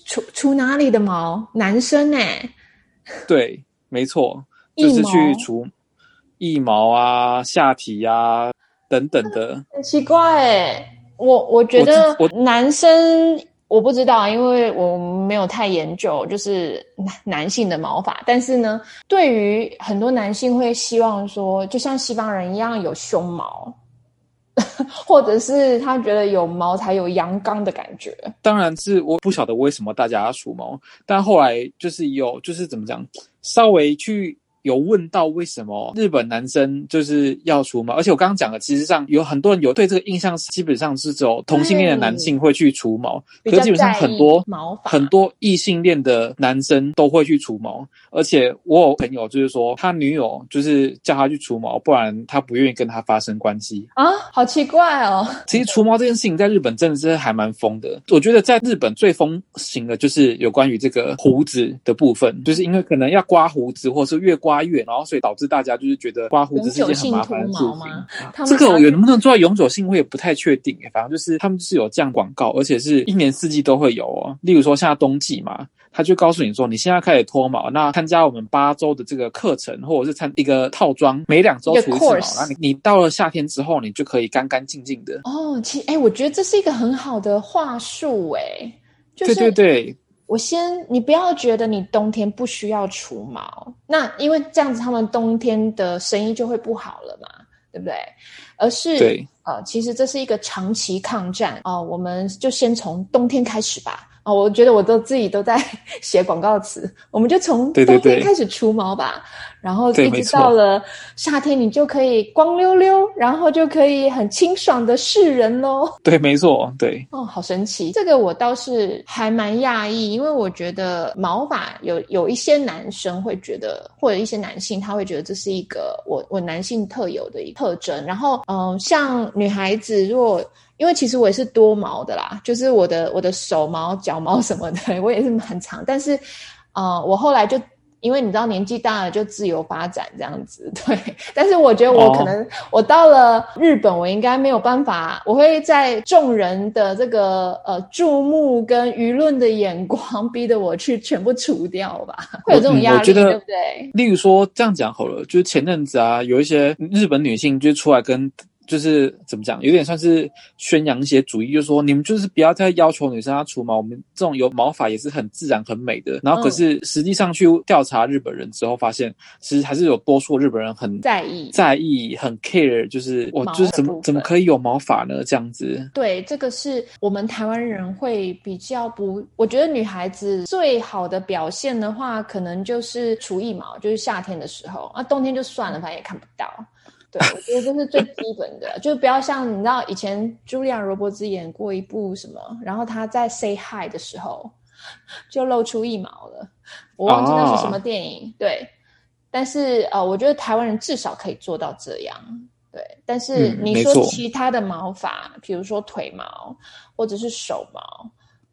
除除哪里的毛？男生哎，[LAUGHS] 对，没错，就是去除腋毛啊、下体呀等等的。很奇怪哎，我我觉得男生。我不知道，因为我没有太研究，就是男男性的毛发。但是呢，对于很多男性会希望说，就像西方人一样有胸毛，[LAUGHS] 或者是他觉得有毛才有阳刚的感觉。当然是我不晓得为什么大家要除毛，但后来就是有，就是怎么讲，稍微去。有问到为什么日本男生就是要除毛，而且我刚刚讲的，其实上有很多人有对这个印象，基本上是只有同性恋的男性会去除毛，可是基本上很多很多异性恋的男生都会去除毛，而且我有朋友就是说他女友就是叫他去除毛，不然他不愿意跟他发生关系。啊，好奇怪哦。其实除毛这件事情在日本真的是还蛮疯的，我觉得在日本最风行的就是有关于这个胡子的部分，就是因为可能要刮胡子或是越刮。八月，然后所以导致大家就是觉得刮胡子是一件很麻烦的事情。这个有能不能做到永久性，我也不太确定。反正就是他们就是有这样广告，而且是一年四季都会有哦。例如说现在冬季嘛。他就告诉你说，你现在开始脱毛，那参加我们八周的这个课程，或者是参一个套装，每两周除一次毛，那你你到了夏天之后，你就可以干干净净的。哦，其实哎，我觉得这是一个很好的话术，哎，对对对。我先，你不要觉得你冬天不需要除毛，那因为这样子他们冬天的生意就会不好了嘛，对不对？而是，呃，其实这是一个长期抗战啊，我们就先从冬天开始吧。哦，我觉得我都自己都在 [LAUGHS] 写广告词，我们就从冬天开始除毛吧，然后一直到了夏天，你就可以光溜溜，然后就可以很清爽的示人喽。对，没错，对。哦，好神奇，这个我倒是还蛮讶异，因为我觉得毛发有有一些男生会觉得，或者一些男性他会觉得这是一个我我男性特有的一个特征，然后嗯，像女孩子如果。因为其实我也是多毛的啦，就是我的我的手毛、脚毛什么的，我也是蛮长。但是，呃，我后来就因为你知道年纪大了，就自由发展这样子。[LAUGHS] 对，但是我觉得我可能我到了日本，我应该没有办法，我会在众人的这个呃注目跟舆论的眼光，逼得我去全部除掉吧，会有这种压力，对不对？例如说这样讲好了，就是前阵子啊，有一些日本女性就出来跟。就是怎么讲，有点算是宣扬一些主义，就是说你们就是不要再要求女生要除毛，我们这种有毛发也是很自然很美的。然后可是实际上去调查日本人之后，发现其实还是有多数日本人很在意、在意、很 care，就是我就是怎么怎么可以有毛发呢？这样子。对，这个是我们台湾人会比较不，我觉得女孩子最好的表现的话，可能就是除腋毛，就是夏天的时候，啊，冬天就算了，反正也看不到。对，我觉得这是最基本的，就是不要像你知道以前茱莉亚·罗伯兹演过一部什么，然后她在 say hi 的时候就露出一毛了，我忘记那是什么电影。对，但是呃，我觉得台湾人至少可以做到这样。对，但是你说其他的毛发，比如说腿毛或者是手毛，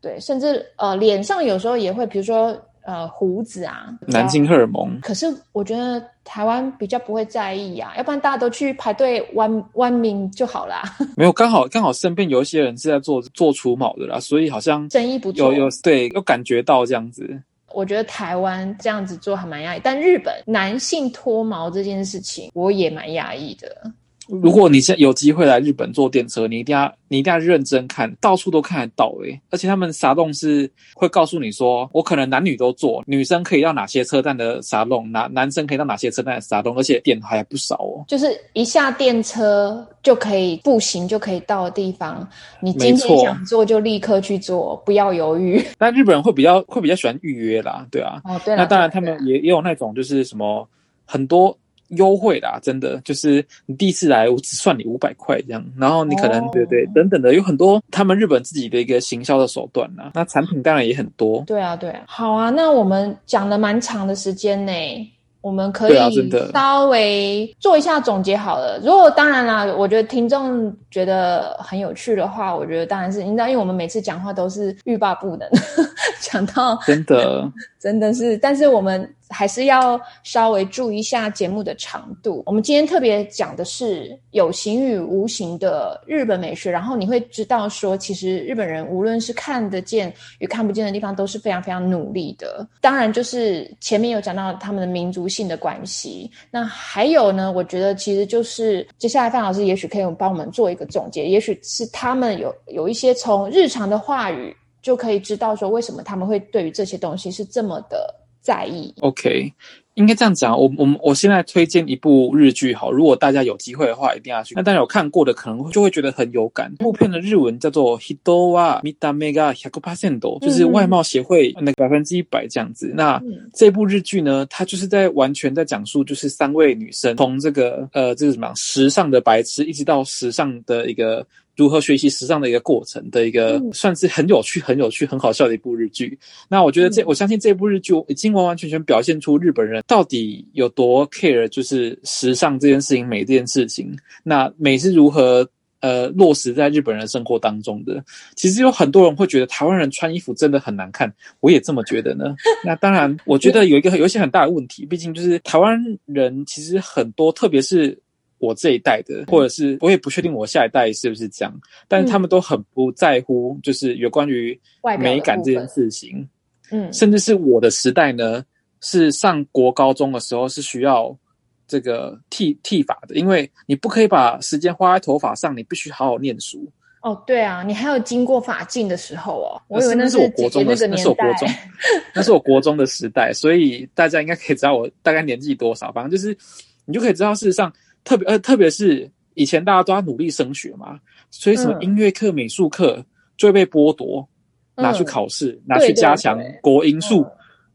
对，甚至呃脸上有时候也会，比如说。呃，胡子啊，男性荷尔蒙。可是我觉得台湾比较不会在意啊，要不然大家都去排队弯弯命就好啦。[LAUGHS] 没有，刚好刚好身边有一些人是在做做除毛的啦，所以好像生意不错。有有对，有感觉到这样子。我觉得台湾这样子做还蛮压抑，但日本男性脱毛这件事情，我也蛮压抑的。如果你现在有机会来日本坐电车，你一定要你一定要认真看，到处都看得到诶。而且他们沙洞是会告诉你说，我可能男女都坐，女生可以到哪些车站的沙洞，男男生可以到哪些车站的沙洞，而且点还不少哦。就是一下电车就可以步行就可以到的地方，你今天想坐就立刻去做，不要犹豫。那 [LAUGHS] 日本人会比较会比较喜欢预约啦，对啊。哦，对。那当然，他们也也有那种就是什么很多。优惠啦，真的就是你第一次来，我只算你五百块这样，然后你可能对对等等的，有很多他们日本自己的一个行销的手段啦。那产品当然也很多。对啊，对啊。好啊，那我们讲了蛮长的时间呢。我们可以稍微做一下总结好了。如果当然啦，我觉得听众觉得很有趣的话，我觉得当然是你知道，因为我们每次讲话都是欲罢不能，[LAUGHS] 讲到真的真的是，但是我们还是要稍微注意一下节目的长度。我们今天特别讲的是有形与无形的日本美学，然后你会知道说，其实日本人无论是看得见与看不见的地方，都是非常非常努力的。当然，就是前面有讲到他们的民族。性的关系，那还有呢？我觉得其实就是接下来范老师也许可以帮我们做一个总结，也许是他们有有一些从日常的话语就可以知道说为什么他们会对于这些东西是这么的在意。OK。应该这样讲，我我们我现在推荐一部日剧，好，如果大家有机会的话，一定要去。那大家有看过的，可能就会觉得很有感。这部片的日文叫做 Hidowa Midamega Hyakupercent，就是外貌协会那个百分之一百这样子。那这部日剧呢，它就是在完全在讲述，就是三位女生从这个呃，这个什么时尚的白痴，一直到时尚的一个。如何学习时尚的一个过程的一个，算是很有趣、很有趣、很好笑的一部日剧。那我觉得这，我相信这部日剧已经完完全全表现出日本人到底有多 care，就是时尚这件事情、美这件事情。那美是如何呃落实在日本人生活当中的？其实有很多人会觉得台湾人穿衣服真的很难看，我也这么觉得呢。[LAUGHS] 那当然，我觉得有一个有一些很大的问题，毕竟就是台湾人其实很多，特别是。我这一代的，或者是我也不确定我下一代是不是这样，但是他们都很不在乎，就是有关于美感这件事情。嗯，甚至是我的时代呢，是上国高中的时候是需要这个剃剃发的，因为你不可以把时间花在头发上，你必须好好念书。哦，对啊，你还有经过法镜的时候哦，我以为那是我国中的，那是我国中，那是我国中的时代，所以大家应该可以知道我大概年纪多少。反正就是，你就可以知道，事实上，特别呃，特别是以前大家都要努力升学嘛，所以什么音乐课、美术课就会被剥夺，拿去考试，拿去加强国音数。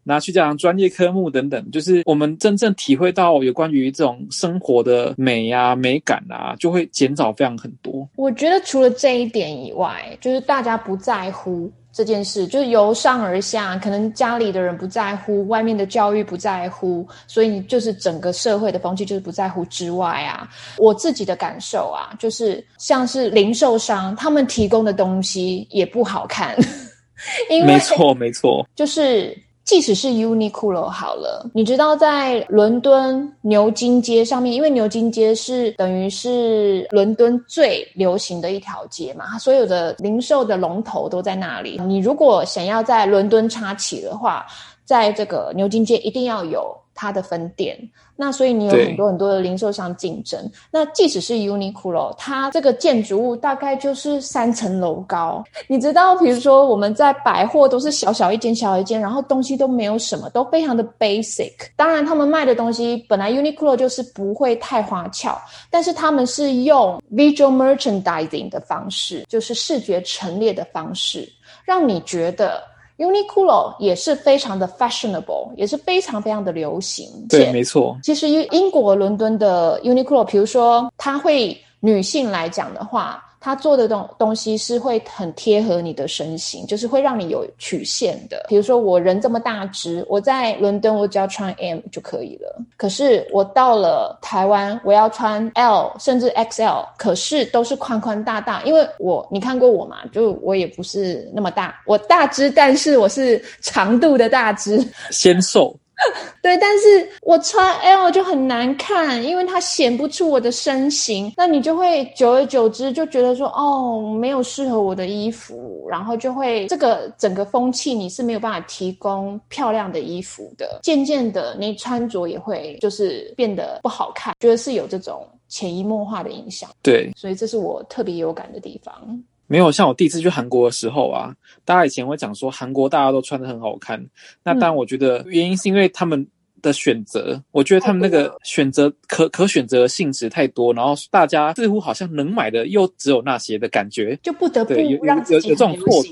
拿去加强专业科目等等，就是我们真正体会到有关于这种生活的美呀、美感啊，就会减少非常很多。我觉得除了这一点以外，就是大家不在乎这件事，就是由上而下，可能家里的人不在乎，外面的教育不在乎，所以就是整个社会的风气就是不在乎之外啊。我自己的感受啊，就是像是零售商他们提供的东西也不好看，[LAUGHS] 因为没错没错，就是。即使是 Uniqlo 好了，你知道在伦敦牛津街上面，因为牛津街是等于是伦敦最流行的一条街嘛，它所有的零售的龙头都在那里。你如果想要在伦敦插旗的话，在这个牛津街一定要有它的分店。那所以你有很多很多的零售商竞争。那即使是 Uniqlo，它这个建筑物大概就是三层楼高。你知道，比如说我们在百货都是小小一间小一间，然后东西都没有什么，都非常的 basic。当然，他们卖的东西本来 Uniqlo 就是不会太花俏，但是他们是用 visual merchandising 的方式，就是视觉陈列的方式，让你觉得。Uniqlo 也是非常的 fashionable，也是非常非常的流行。对，没错。其实英英国伦敦的 Uniqlo，比如说，它会女性来讲的话。他做的东东西是会很贴合你的身形，就是会让你有曲线的。比如说我人这么大只，我在伦敦我只要穿 M 就可以了。可是我到了台湾，我要穿 L 甚至 XL，可是都是宽宽大大。因为我你看过我嘛，就我也不是那么大，我大只，但是我是长度的大只，纤瘦。[LAUGHS] 对，但是我穿 L 就很难看，因为它显不出我的身形。那你就会久而久之就觉得说，哦，没有适合我的衣服，然后就会这个整个风气你是没有办法提供漂亮的衣服的。渐渐的，你穿着也会就是变得不好看，觉得是有这种潜移默化的影响。对，所以这是我特别有感的地方。没有像我第一次去韩国的时候啊，大家以前会讲说韩国大家都穿的很好看。那当然，我觉得原因是因为他们的选择，我觉得他们那个选择可可选择性质太多，然后大家似乎好像能买的又只有那些的感觉，就不得不让有有这种错觉。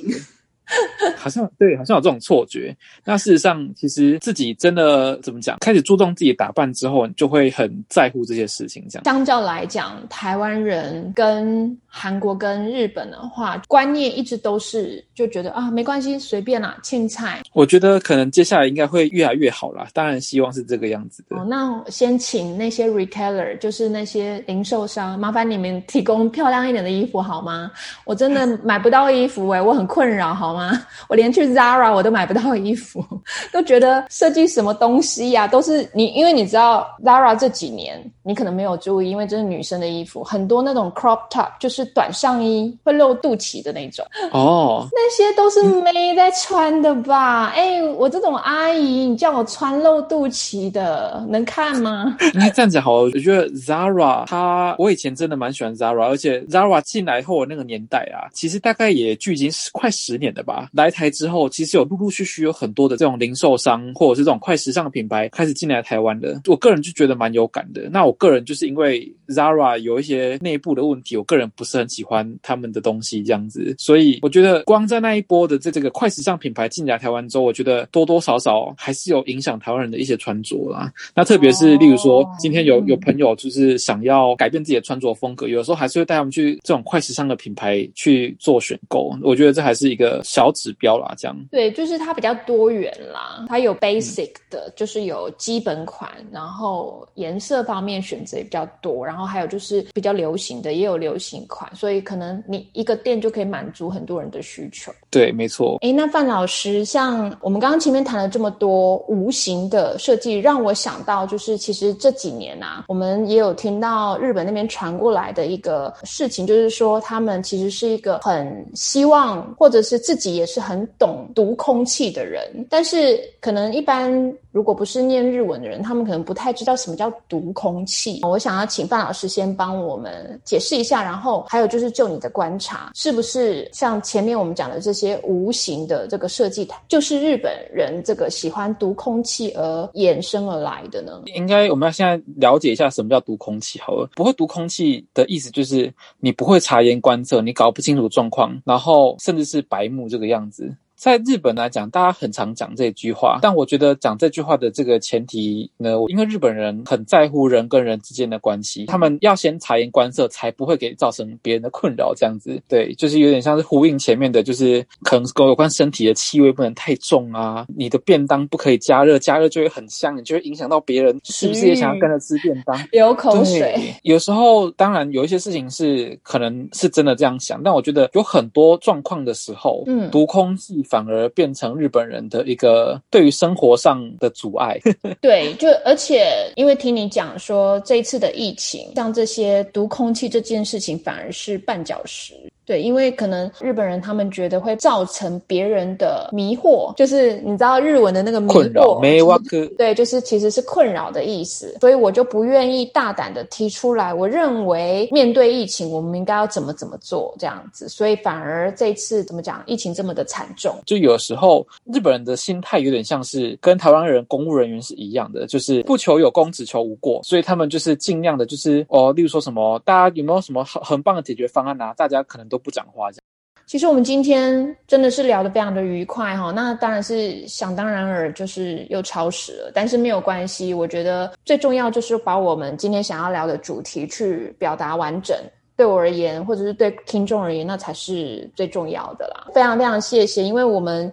[LAUGHS] 好像对，好像有这种错觉。那事实上，其实自己真的怎么讲？开始注重自己打扮之后，就会很在乎这些事情。这样，相较来讲，台湾人跟韩国跟日本的话，观念一直都是就觉得啊，没关系，随便啦，青菜。我觉得可能接下来应该会越来越好啦。当然，希望是这个样子的。哦，那先请那些 retailer，就是那些零售商，麻烦你们提供漂亮一点的衣服好吗？我真的买不到衣服哎，我很困扰，好。吗？[LAUGHS] 我连去 Zara 我都买不到衣服，都觉得设计什么东西呀，都是你，因为你知道 Zara 这几年你可能没有注意，因为这是女生的衣服，很多那种 crop top 就是短上衣会露肚脐的那种哦，那些都是妹在穿的吧？哎，我这种阿姨，你叫我穿露肚脐的，能看吗？那 [LAUGHS] 这样子好，我觉得 Zara 它，我以前真的蛮喜欢 Zara，而且 Zara 进来后那个年代啊，其实大概也距今快十年的。吧，来台之后，其实有陆陆续续有很多的这种零售商，或者是这种快时尚的品牌开始进来台湾的。我个人就觉得蛮有感的。那我个人就是因为 Zara 有一些内部的问题，我个人不是很喜欢他们的东西这样子，所以我觉得光在那一波的这这个快时尚品牌进来台湾之后，我觉得多多少少还是有影响台湾人的一些穿着啦。那特别是例如说，今天有有朋友就是想要改变自己的穿着风格，有的时候还是会带他们去这种快时尚的品牌去做选购。我觉得这还是一个。小指标啦，这样对，就是它比较多元啦，它有 basic 的，就是有基本款，然后颜色方面选择也比较多，然后还有就是比较流行的，也有流行款，所以可能你一个店就可以满足很多人的需求。对，没错。哎，那范老师，像我们刚刚前面谈了这么多无形的设计，让我想到就是其实这几年啊，我们也有听到日本那边传过来的一个事情，就是说他们其实是一个很希望或者是自己。己也是很懂读空气的人，但是可能一般如果不是念日文的人，他们可能不太知道什么叫读空气。我想要请范老师先帮我们解释一下，然后还有就是就你的观察，是不是像前面我们讲的这些无形的这个设计，就是日本人这个喜欢读空气而衍生而来的呢？应该我们要现在了解一下什么叫读空气好了。不会读空气的意思就是你不会察言观色，你搞不清楚状况，然后甚至是白目这个样子。在日本来讲，大家很常讲这句话，但我觉得讲这句话的这个前提呢，因为日本人很在乎人跟人之间的关系，他们要先察言观色，才不会给造成别人的困扰。这样子，对，就是有点像是呼应前面的，就是可能跟有关身体的气味不能太重啊，你的便当不可以加热，加热就会很香，你就会影响到别人，是不是也想要跟着吃便当？[LAUGHS] 流口水。有时候，当然有一些事情是可能是真的这样想，但我觉得有很多状况的时候，嗯，读空气。反而变成日本人的一个对于生活上的阻碍。[LAUGHS] 对，就而且因为听你讲说这一次的疫情，像这些毒空气这件事情，反而是绊脚石。对，因为可能日本人他们觉得会造成别人的迷惑，就是你知道日文的那个迷惑，对，就是其实是困扰的意思，所以我就不愿意大胆的提出来。我认为面对疫情，我们应该要怎么怎么做这样子，所以反而这次怎么讲，疫情这么的惨重，就有时候日本人的心态有点像是跟台湾人公务人员是一样的，就是不求有功，只求无过，所以他们就是尽量的，就是哦，例如说什么，大家有没有什么很很棒的解决方案啊？大家可能都。都不讲话。这样其实我们今天真的是聊得非常的愉快哈。那当然是想当然尔，就是又超时了，但是没有关系。我觉得最重要就是把我们今天想要聊的主题去表达完整。对我而言，或者是对听众而言，那才是最重要的啦。非常非常谢谢，因为我们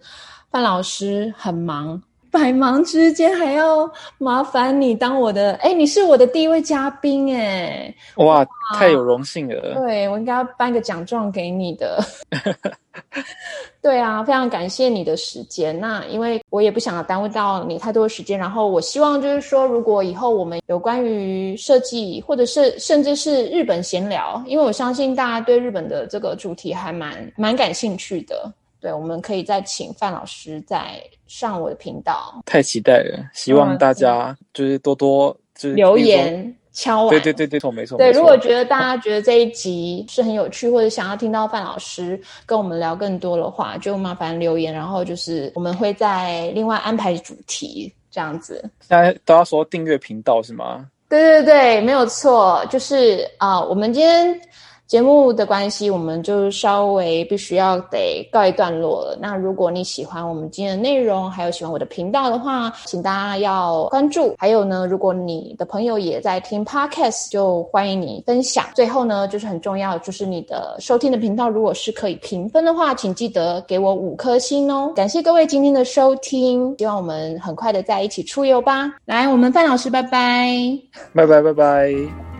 范老师很忙。百忙之间还要麻烦你当我的，哎，你是我的第一位嘉宾，哎，哇，太有荣幸了。对我应该要颁个奖状给你的。[LAUGHS] 对啊，非常感谢你的时间。那因为我也不想耽误到你太多时间，然后我希望就是说，如果以后我们有关于设计，或者是甚至是日本闲聊，因为我相信大家对日本的这个主题还蛮蛮感兴趣的。对，我们可以再请范老师再上我的频道。太期待了，希望大家就是多多就是留言敲完。对对对对，错没错。对，如果觉得大家觉得这一集是很有趣，或者想要听到范老师跟我们聊更多的话，就麻烦留言，然后就是我们会再另外安排主题这样子。现在都要说订阅频道是吗？对对对，没有错，就是啊，我们今天。节目的关系，我们就稍微必须要得告一段落了。那如果你喜欢我们今天的内容，还有喜欢我的频道的话，请大家要关注。还有呢，如果你的朋友也在听 Podcast，就欢迎你分享。最后呢，就是很重要，就是你的收听的频道，如果是可以评分的话，请记得给我五颗星哦。感谢各位今天的收听，希望我们很快的在一起出游吧。来，我们范老师，拜拜，拜拜，拜拜。